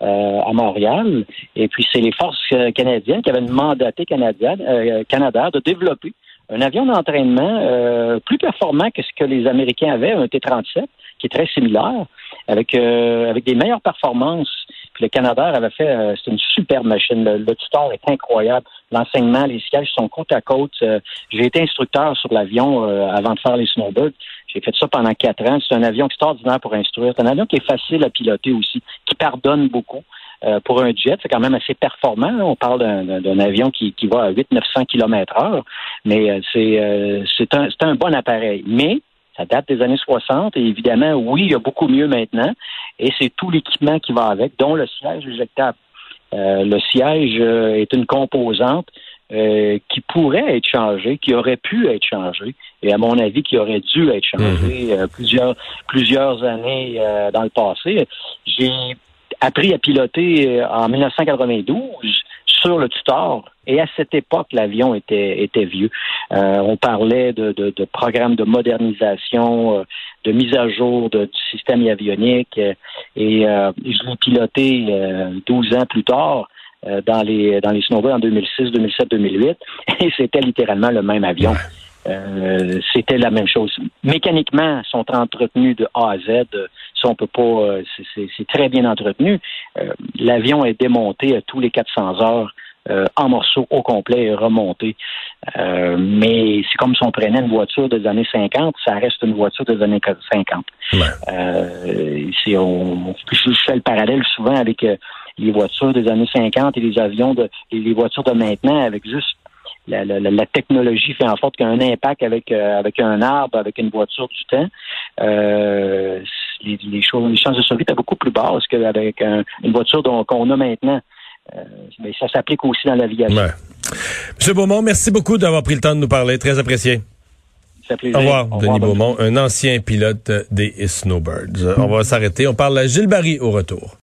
Speaker 12: à Montréal. Et puis, c'est les forces canadiennes qui avaient mandaté Canadienne, Canadair de développer un avion d'entraînement plus performant que ce que les Américains avaient, un T-37 qui est très similaire, avec euh, avec des meilleures performances. Puis le Canada avait fait, euh, c'est une super machine. Le, tuteur est incroyable. L'enseignement, les sièges sont côte à côte. Euh, j'ai été instructeur sur l'avion avant de faire les snowbirds. J'ai fait ça pendant quatre ans. C'est un avion extraordinaire pour instruire. C'est un avion qui est facile à piloter aussi, qui pardonne beaucoup. pour un jet, c'est quand même assez performant. On parle d'un avion qui, qui va à 800-900 km heure, mais c'est c'est un, un bon appareil. Mais ça date des années 60 et évidemment, oui, il y a beaucoup mieux maintenant et c'est tout l'équipement qui va avec, dont le siège éjectable. Euh, le siège euh, est une composante euh, qui pourrait être changée, qui aurait pu être changée et à mon avis qui aurait dû être changée mhm. plusieurs plusieurs années dans le passé. J'ai appris à piloter en 1992 sur le tutor. Et à cette époque, l'avion était, était vieux. Euh, on parlait de, de, de, programmes de modernisation, euh, de mise à jour de, du système avionique. Euh, et je l'ai piloté 12 ans plus tard dans les dans les snowbirds en 2006, 2007, 2008. Et c'était littéralement le même avion. c'était la même chose. Mécaniquement, sont entretenus de A à Z. Ça, on peut pas. c'est très bien entretenu. L'avion est démonté à tous les 400 heures euh, en morceaux au complet et remonté. Euh, mais c'est comme si on prenait une voiture des années 50, ça reste une voiture des années 50. Euh, on, je, fais le parallèle souvent avec euh, les voitures des années 50 et les avions de et les voitures de maintenant avec juste la, la, la, technologie fait en sorte qu'un impact avec avec un arbre, avec une voiture du temps, euh, les, les, choses, les chances de survie étaient beaucoup plus basses qu'avec une voiture qu'on a maintenant. Euh, mais ça s'applique aussi dans l'aviation.
Speaker 2: Ouais. Monsieur Beaumont, merci beaucoup d'avoir pris le temps de nous parler. Très apprécié.
Speaker 12: Au
Speaker 2: revoir, Denis Beaumont, un ancien pilote des Snowbirds. On va s'arrêter. On parle à Gilles Barry au retour.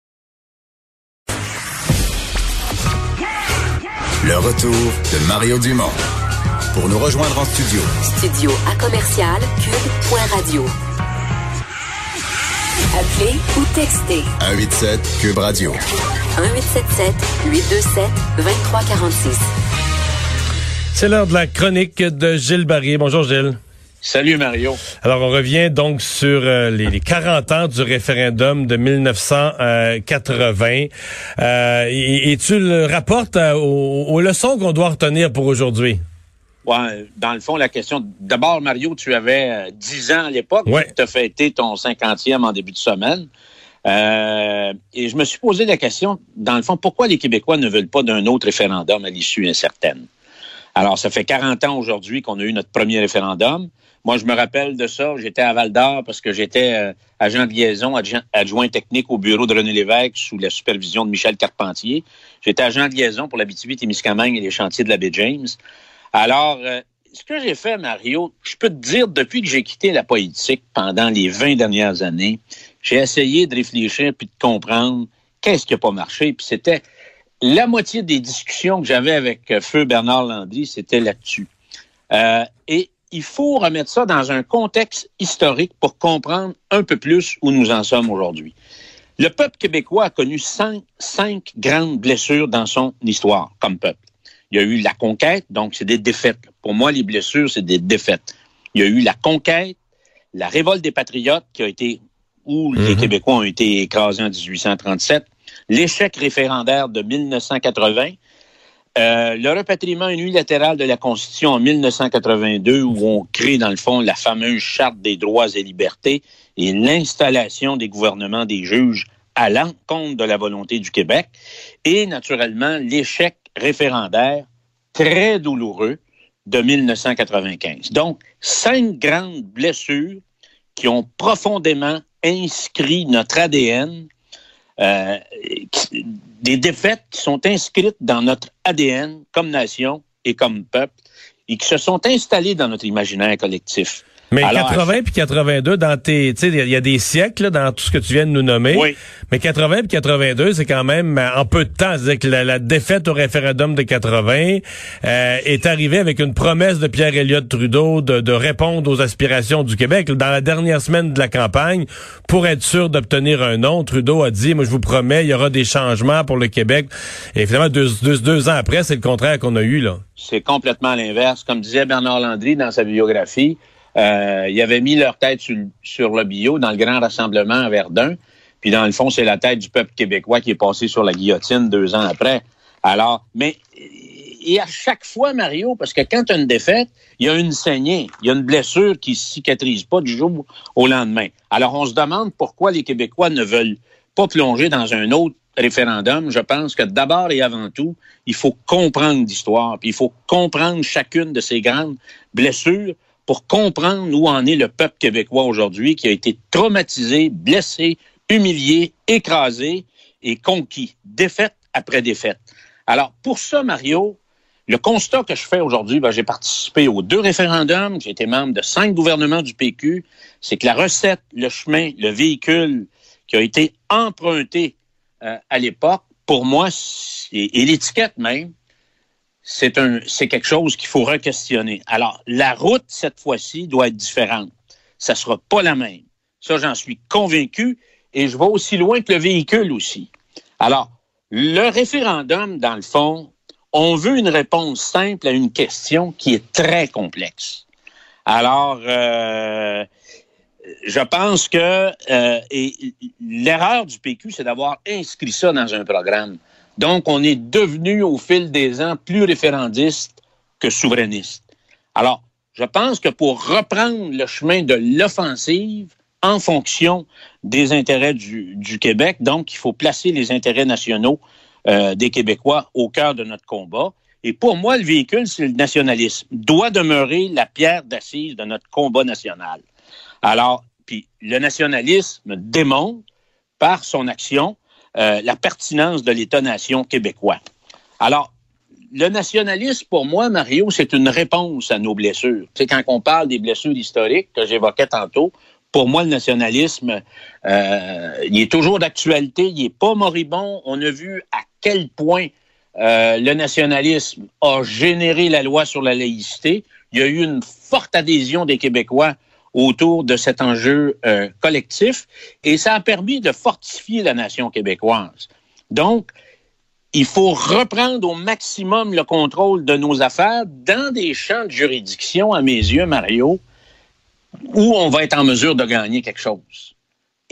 Speaker 1: Le retour de Mario Dumont. Pour nous rejoindre en studio.
Speaker 6: Studio à commercial cube.radio. Appelez ou textez.
Speaker 1: 187 Cube Radio.
Speaker 6: 1877 827 2346.
Speaker 2: C'est l'heure de la chronique de Gilles Barrier. Bonjour Gilles.
Speaker 13: Salut Mario.
Speaker 2: Alors on revient donc sur euh, les, 40 ans du référendum de 1980 euh, et, tu le rapportes euh, aux leçons qu'on doit retenir pour aujourd'hui?
Speaker 13: Ouais, dans le fond, la question. D'abord, Mario, tu avais 10 euh, ans à l'époque. Tu as fêté ton 50e en début de semaine. Euh, et je me suis posé la question, dans le fond, pourquoi les Québécois ne veulent pas d'un autre référendum à l'issue incertaine? Alors, ça fait 40 ans aujourd'hui qu'on a eu notre premier référendum. Moi, je me rappelle de ça. J'étais à Val d'Or parce que j'étais euh, agent de liaison, adjoint, technique au bureau de René Lévesque sous la supervision de Michel Carpentier. J'étais agent de liaison pour la BTB-Témiscamingue et les chantiers de la baie James. Alors, euh, ce que j'ai fait, Mario, je peux te dire, depuis que j'ai quitté la politique pendant les 20 dernières années, j'ai essayé de réfléchir puis de comprendre qu'est-ce qui n'a pas marché. Puis c'était la moitié des discussions que j'avais avec euh, Feu Bernard Landry, c'était là-dessus. Euh, et il faut remettre ça dans un contexte historique pour comprendre un peu plus où nous en sommes aujourd'hui. Le peuple québécois a connu cinq, cinq grandes blessures dans son histoire comme peuple. Il y a eu la conquête, donc c'est des défaites. Pour moi, les blessures, c'est des défaites. Il y a eu la conquête, la révolte des patriotes qui a été où les mhm. Québécois ont été écrasés en 1837, l'échec référendaire de 1980, euh, le repatriement unilatéral de la Constitution en 1982, où on crée, dans le fond, la fameuse Charte des droits et libertés et l'installation des gouvernements des juges à l'encontre de la volonté du Québec, et naturellement l'échec référendaire très douloureux de 1995. Donc, cinq grandes blessures qui ont profondément inscrit notre ADN, euh, des défaites qui sont inscrites dans notre ADN comme nation et comme peuple et qui se sont installées dans notre imaginaire collectif.
Speaker 2: Mais 80 puis 82 dans tes, tu sais, il y a des siècles dans tout ce que tu viens de nous nommer.
Speaker 13: Oui.
Speaker 2: Mais 80 puis 82, c'est quand même euh, en peu de temps. C'est-à-dire que la, défaite au référendum de 80 euh, est arrivée avec une promesse de Pierre Elliott Trudeau de, de, répondre aux aspirations du Québec. Dans la dernière semaine de la campagne, pour être sûr d'obtenir un nom, Trudeau a dit, moi je vous promets, il y aura des changements pour le Québec. Et finalement, deux, deux, deux ans après, c'est le contraire qu'on a eu là.
Speaker 13: C'est complètement l'inverse. Comme disait Bernard Landry dans sa biographie, euh, ils avaient mis leur tête sur, le bio dans le grand rassemblement à Verdun. Puis dans le fond, c'est la tête du peuple québécois qui est passé sur la guillotine deux ans après. Alors, mais et à chaque fois, Mario, parce que quand tu as une défaite, il y a une saignée, il y a une blessure qui ne cicatrise pas du jour au lendemain. Alors, on se demande pourquoi les Québécois ne veulent pas plonger dans un autre référendum. Je pense que d'abord et avant tout, il faut comprendre l'histoire, puis il faut comprendre chacune de ces grandes blessures pour comprendre où en est le peuple québécois aujourd'hui qui a été traumatisé, blessé, humilié, écrasé et conquis, défaite après défaite. Alors, pour ça, Mario, le constat que je fais aujourd'hui, ben, j'ai participé aux deux référendums, j'ai été membre de cinq gouvernements du PQ, c'est que la recette, le chemin, le véhicule qui a été emprunté euh, à l'époque, pour moi, et l'étiquette même, c'est quelque chose qu'il faut re-questionner. Alors, la route, cette fois-ci, doit être différente. Ça sera pas la même. Ça, j'en suis convaincu et je vais aussi loin que le véhicule aussi. Alors, le référendum, dans le fond, on veut une réponse simple à une question qui est très complexe. Alors, euh, je pense que euh, l'erreur du PQ, c'est d'avoir inscrit ça dans un programme. Donc, on est devenu au fil des ans plus référendiste que souverainiste. Alors, je pense que pour reprendre le chemin de l'offensive en fonction des intérêts du, Québec, donc il faut placer les intérêts nationaux euh, des Québécois au cœur de notre combat. Et pour moi, le véhicule, c'est le nationalisme. Doit demeurer la pierre d'assise de notre combat national. Alors, puis le nationalisme démontre par son action euh, la pertinence de l'État-nation québécois. Alors, le nationalisme, pour moi, Mario, c'est une réponse à nos blessures. C'est quand on parle des blessures historiques que j'évoquais tantôt, pour moi, le nationalisme, euh, il est toujours d'actualité, il n'est pas moribond. On a vu à quel point euh, le nationalisme a généré la loi sur la laïcité. Il y a eu une forte adhésion des Québécois autour de cet enjeu euh, collectif et ça a permis de fortifier la nation québécoise. Donc, il faut reprendre au maximum le contrôle de nos affaires dans des champs de juridiction, à mes yeux, Mario, où on va être en mesure de gagner quelque chose.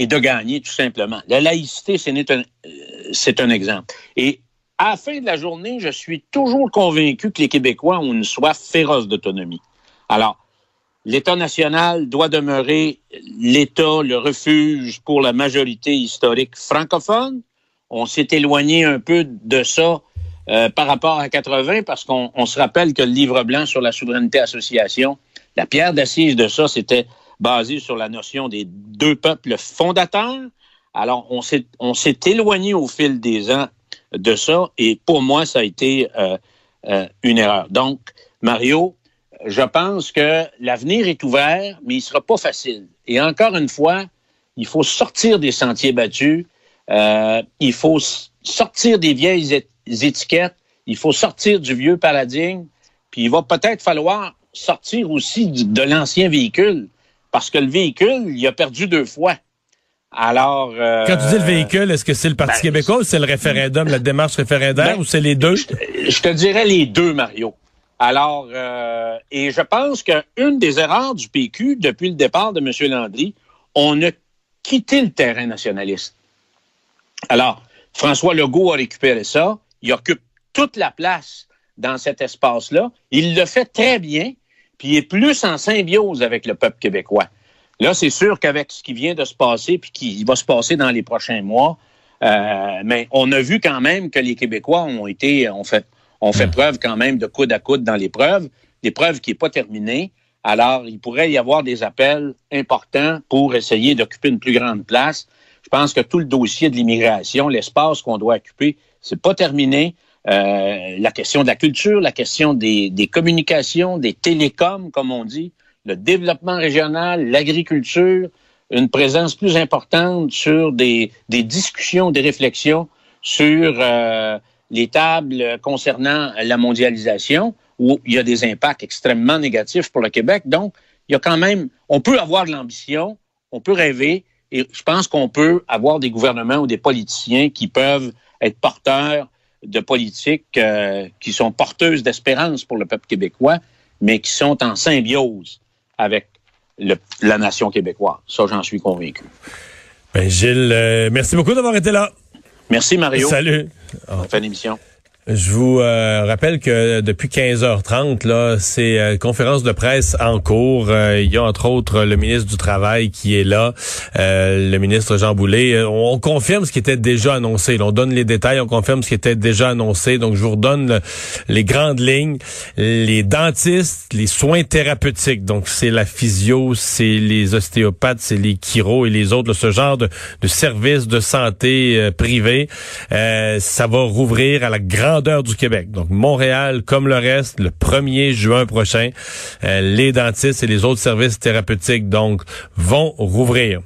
Speaker 13: Et de gagner tout simplement. La laïcité, c'est un, euh, un exemple. Et à la fin de la journée, je suis toujours convaincu que les Québécois ont une soif féroce d'autonomie. Alors, l'État national doit demeurer l'État, le refuge pour la majorité historique francophone. On s'est éloigné un peu de ça euh, par rapport à 80 parce qu'on se rappelle que le livre blanc sur la souveraineté association, La pierre d'assise de ça, c'était basé sur la notion des deux peuples fondateurs. Alors, on s'est, éloigné au fil des ans de ça, et pour moi, ça a été euh, euh, une erreur. Donc, Mario, je pense que l'avenir est ouvert, mais il sera pas facile. Et encore une fois, il faut sortir des sentiers battus, euh, il faut sortir des vieilles étiquettes, il faut sortir du vieux paradigme, puis il va peut-être falloir sortir aussi de l'ancien véhicule, parce que le véhicule, il a perdu deux fois. Alors. Euh,
Speaker 2: Quand tu dis le véhicule, est-ce que c'est le Parti ben, québécois ou c'est le référendum, la démarche référendaire ben, ou c'est les deux?
Speaker 13: Je, te dirais les deux, Mario. Alors, euh, et je pense qu'une des erreurs du PQ depuis le départ de M. Landry, on a quitté le terrain nationaliste. Alors, François Legault a récupéré ça. Il occupe toute la place dans cet espace-là. Il le fait très bien, puis il est plus en symbiose avec le peuple québécois. Là, c'est sûr qu'avec ce qui vient de se passer, puis qui va se passer dans les prochains mois, euh, mais on a vu quand même que les Québécois ont été, ont fait, ont fait hmm. preuve quand même de coude à coude dans l'épreuve, l'épreuve qui n'est pas terminée. Alors, il pourrait y avoir des appels importants pour essayer d'occuper une plus grande place. Je pense que tout le dossier de l'immigration, l'espace qu'on doit occuper, c'est pas terminé. Euh, la question de la culture, la question des, des communications, des télécoms, comme on dit, le développement régional, l'agriculture, une présence plus importante sur des, des discussions, des réflexions sur euh, les tables concernant la mondialisation, où il y a des impacts extrêmement négatifs pour le Québec. Donc, il y a quand même, on peut avoir de l'ambition, on peut rêver, et je pense qu'on peut avoir des gouvernements ou des politiciens qui peuvent être porteurs de politiques euh, qui sont porteuses d'espérance pour le peuple québécois, mais qui sont en symbiose avec la nation québécoise. Ça, j'en suis convaincu.
Speaker 2: Ben, Gilles, euh, merci beaucoup d'avoir été là.
Speaker 13: Merci, Mario.
Speaker 2: Salut.
Speaker 13: Fin d'émission.
Speaker 2: Je vous euh, rappelle que depuis 15h30, là, c'est euh, conférence de presse en cours. Euh, il y a entre autres le ministre du Travail qui est là, le ministre Jean Boulet. On, confirme ce qui était déjà annoncé. on donne les détails, on confirme ce qui était déjà annoncé. Donc, je vous redonne les grandes lignes. Les dentistes, les soins thérapeutiques. Donc, c'est la physio, c'est les ostéopathes, c'est les chiro et les autres, ce genre de, de services de santé privés. ça va rouvrir à la grande du Québec. Donc Montréal, comme le reste, le 1er juin prochain, euh, les dentistes et les autres services thérapeutiques donc vont rouvrir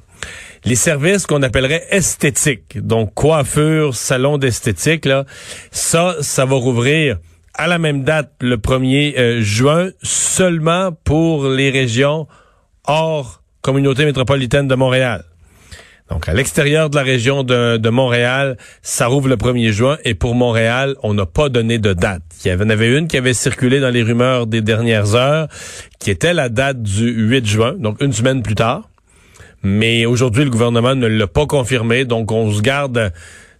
Speaker 2: les services qu'on appellerait esthétiques, donc coiffure, salon d'esthétique, là, ça, ça va rouvrir à la même date, le 1er euh, juin, seulement pour les régions hors communauté métropolitaine de Montréal. Donc, à l'extérieur de la région de, Montréal, ça rouvre le 1er juin. Et pour Montréal, on n'a pas donné de date. Il y en avait une qui avait circulé dans les rumeurs des dernières heures, qui était la date du 8 juin, donc une semaine plus tard. Mais aujourd'hui, le gouvernement ne l'a pas confirmé. Donc, on se garde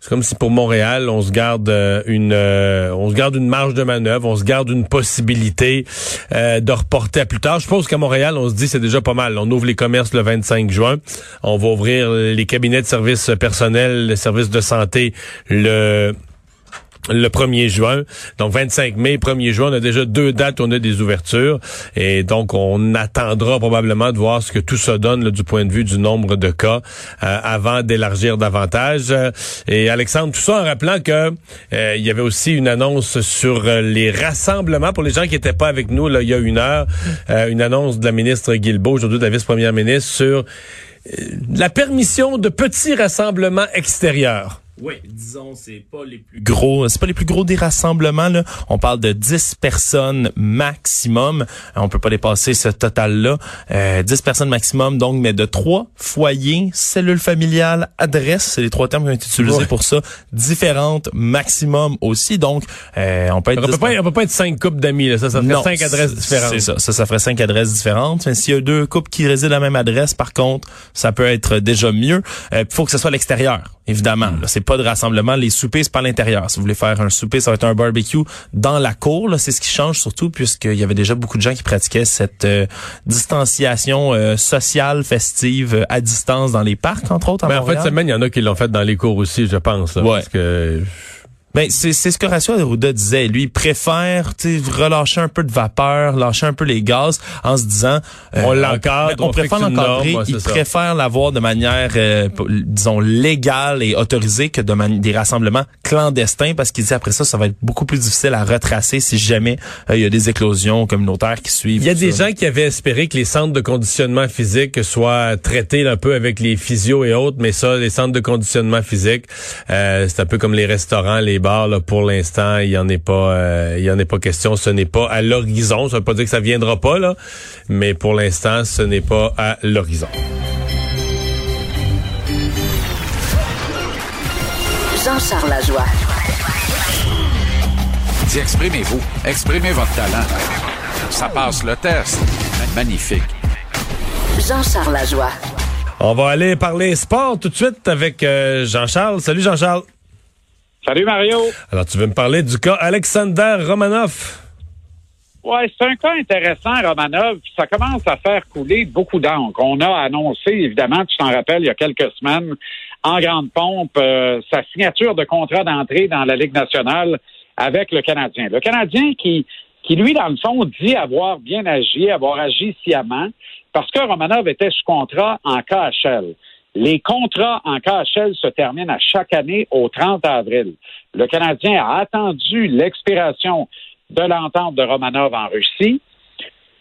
Speaker 2: c'est comme si pour Montréal, on se garde euh, une euh, on se garde une marge de manœuvre, on se garde une possibilité euh, de reporter à plus tard. Je pense qu'à Montréal, on se dit c'est déjà pas mal. On ouvre les commerces le 25 juin. On va ouvrir les cabinets de services personnels, les services de santé le le 1er juin. Donc 25 mai, 1er juin, on a déjà deux dates on a des ouvertures. Et donc on attendra probablement de voir ce que tout ça donne du point de vue du nombre de cas euh, avant d'élargir davantage. Et Alexandre, tout ça en rappelant que euh, il y avait aussi une annonce sur euh, les rassemblements pour les gens qui n'étaient pas avec nous il y a une heure. une annonce de la ministre Guilbeault, aujourd'hui de la vice-première ministre, sur la permission de petits rassemblements extérieurs.
Speaker 3: Oui, disons, c'est pas les plus gros, c'est pas les plus gros des rassemblements, là. On parle de 10 personnes maximum. On peut pas dépasser ce total-là. Euh, 10 personnes maximum, donc, mais de trois foyers, cellules familiales, adresse, c'est les trois termes qui ont été utilisés pour ça, différentes maximum aussi. Donc, euh, on peut être...
Speaker 2: On peut, pas, on peut pas être cinq couples d'amis, là. Ça, ça ferait cinq adresses différentes.
Speaker 3: C'est ça. Ça, ça ferait cinq adresses différentes. Mais s'il y a deux couples qui résident à la même adresse, par contre, ça peut être déjà mieux. Il euh, faut que ce soit à l'extérieur, évidemment. Hmm. C'est pas de rassemblement. Les soupers, c'est pas à l'intérieur. Si vous voulez faire un souper, ça va être un barbecue dans la cour. C'est ce qui change surtout puisqu'il y avait déjà beaucoup de gens qui pratiquaient cette euh, distanciation euh, sociale, festive, euh, à distance dans les parcs, entre autres.
Speaker 2: Mais en fait, semaine, il y en a qui l'ont fait dans les cours aussi, je pense. Parce que
Speaker 3: Ben c'est c'est ce que Horacio Arruda disait. Lui, il préfère relâcher un peu de vapeur, lâcher un peu les gaz, en se disant
Speaker 2: euh, on l'encadre,
Speaker 3: on, préfère l'encadrer. il préfère l'avoir de manière, euh, disons légale et autorisée que de des rassemblements clandestins, parce qu'il dit après ça, ça va être beaucoup plus difficile à retracer si jamais euh, il y a des éclosions communautaires qui suivent.
Speaker 2: Il y a des gens qui avaient espéré que les centres de conditionnement physique soient traités un peu avec les physios et autres, mais ça, les centres de conditionnement physique, c'est un peu comme les restaurants, les pour l'instant, il y en est pas, euh, il y en est pas question. Ce n'est pas à l'horizon. Ça veut pas dire que ça viendra pas là, mais pour l'instant, ce n'est pas à l'horizon.
Speaker 6: Jean-Charles Lajoie.
Speaker 14: Dis, exprimez-vous. Exprimez votre talent. Ça passe le test. Magnifique.
Speaker 6: Jean-Charles Lajoie.
Speaker 2: On va aller parler sport tout de suite avec euh, Jean-Charles. Salut Jean-Charles.
Speaker 15: Salut Mario.
Speaker 2: Alors, tu veux me parler du cas Alexander Romanov?
Speaker 15: Oui, c'est un cas intéressant, Romanov. Ça commence à faire couler beaucoup d'encre. On a annoncé, évidemment, tu t'en rappelles, il y a quelques semaines, en grande pompe, euh, sa signature de contrat d'entrée dans la Ligue nationale avec le Canadien. Le Canadien qui, qui, lui, dans le fond, dit avoir bien agi, avoir agi sciemment, parce que Romanov était sous contrat en KHL. Les contrats en KHL se terminent à chaque année au 30 avril. Le Canadien a attendu l'expiration de l'entente de Romanov en Russie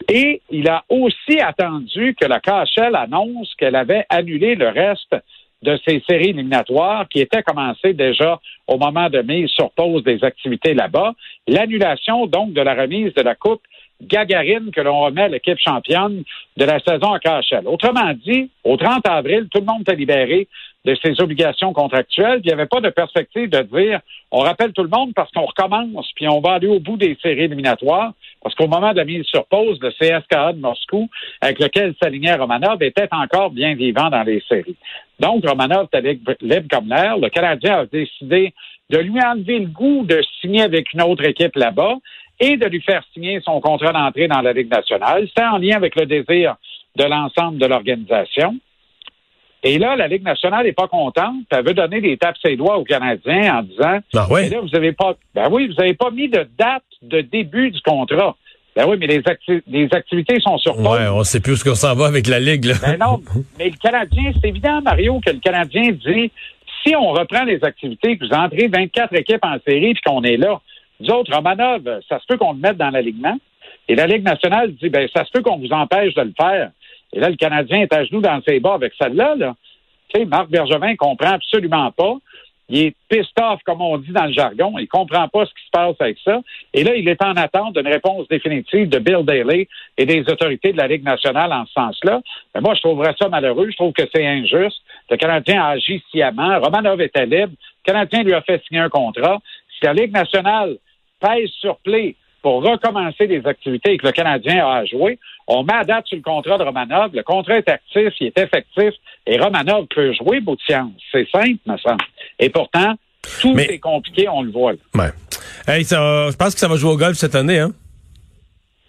Speaker 15: et il a aussi attendu que la KHL annonce qu'elle avait annulé le reste de ses séries éliminatoires qui étaient commencées déjà au moment de mise sur pause des activités là-bas. L'annulation donc de la remise de la Coupe Gagarine que l'on remet à l'équipe championne de la saison à KHL. Autrement dit, au 30 avril, tout le monde était libéré de ses obligations contractuelles. il n'y avait pas de perspective de dire on rappelle tout le monde parce qu'on recommence, puis on va aller au bout des séries éliminatoires, parce qu'au moment de la mise sur pause, le CSKA de Moscou, avec lequel s'alignait Romanov, était encore bien vivant dans les séries. Donc, Romanov était libre comme l'air. Le Canadien a décidé de lui enlever le goût de signer avec une autre équipe là-bas et de lui faire signer son contrat d'entrée dans la Ligue nationale. C'est en lien avec le désir de l'ensemble de l'organisation. Et là, la Ligue nationale n'est pas contente. Elle veut donner des tapes ses doigts aux Canadiens en disant
Speaker 2: ben oui.
Speaker 15: là, vous avez pas ben oui, vous avez pas mis de date de début du contrat. Ben oui, mais les, les activités sont sur pause.
Speaker 2: Ouais, on sait plus où ce qu'on s'en va avec la Ligue. Là.
Speaker 15: Ben non, mais le Canadien, c'est évident, Mario, que le Canadien dit si on reprend les activités, que vous entrez 24 équipes en série puis qu'on est là, nous autres, Romanov, ça se peut qu'on le mette dans l'alignement. Et la Ligue nationale dit, ben, ça se peut qu'on vous empêche de le faire. Et là, le Canadien est à genoux dans ses bas avec celle-là. Là. Tu sais, Marc Bergevin comprend absolument pas. Il est pissed off, comme on dit dans le jargon. Il comprend pas ce qui se passe avec ça. Et là, il est en attente d'une réponse définitive de Bill Daly et des autorités de la Ligue nationale en ce sens-là. Mais moi, je trouverais ça malheureux. Je trouve que c'est injuste. Le Canadien a agi sciemment. Romanov était libre. Le Canadien lui a fait signer un contrat. Si la Ligue nationale pèse sur play pour recommencer des activités et que le Canadien a à jouer, on met à date sur le contrat de Romanov. Le contrat est actif, il est effectif et Romanov peut jouer bout de science. C'est simple, me semble. Et pourtant, tout est compliqué, on le voit.
Speaker 2: Ouais. Hey, je pense que ça va jouer au golf cette année, hein?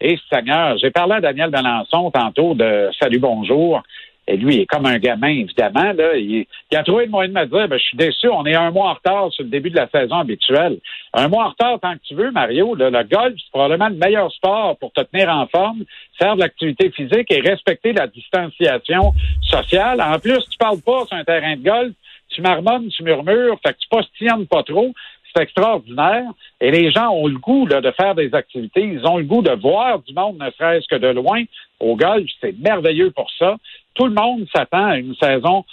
Speaker 15: Et Seigneur, j'ai parlé à Daniel Balançon tantôt de Salut Bonjour. Et lui, il est comme un gamin, évidemment. Là. Il, a trouvé le moyen de me dire ben, Je suis déçu, on est un mois en retard sur le début de la saison habituelle. Un mois en retard tant que tu veux, Mario. le golf, c'est probablement le meilleur sport pour te tenir en forme, faire de l'activité physique et respecter la distanciation sociale. En plus, tu parles pas sur un terrain de golf, tu marmonnes, tu murmures, fait que tu postillonnes pas trop c'est extraordinaire. Et les gens ont le goût de faire des activités. Ils ont le goût de voir du monde, ne serait-ce que de loin. Au golf, c'est merveilleux pour ça tout le monde s'attend à une saison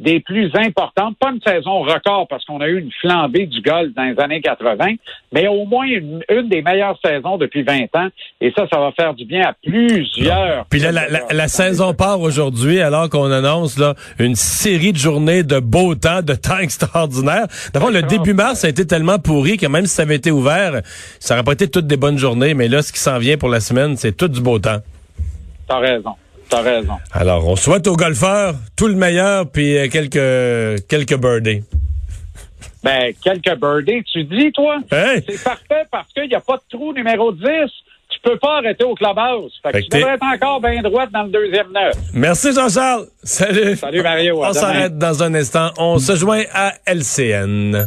Speaker 15: des plus importantes, pas une saison record parce qu'on a eu une flambée du golf dans les années 80, mais au moins une, des meilleures saisons depuis 20 ans. Et ça, ça va faire du bien à plusieurs.
Speaker 2: Puis la, la, saison part aujourd'hui alors qu'on annonce là une série de journées de beau temps, de temps extraordinaire. D'abord, le début mars a été tellement pourri que même si ça avait été ouvert, ça aurait pas été toutes des bonnes journées. Mais là, ce qui s'en vient pour la semaine, c'est tout du beau temps.
Speaker 15: T'as raison. T'as raison.
Speaker 2: Alors, on souhaite aux golfeurs tout le meilleur, puis euh, quelques, quelques birdies.
Speaker 15: Ben, quelques birdies, tu dis, toi?
Speaker 2: Hein?
Speaker 15: C'est parfait parce qu'il n'y a pas de trou numéro 10. Tu peux pas arrêter au clubhouse. Fait, que tu devrais être encore bien droite dans le deuxième neuf.
Speaker 2: Merci, Jean-Charles. Salut.
Speaker 15: Salut, Mario.
Speaker 2: On s'arrête dans un instant. On se joint à LCN.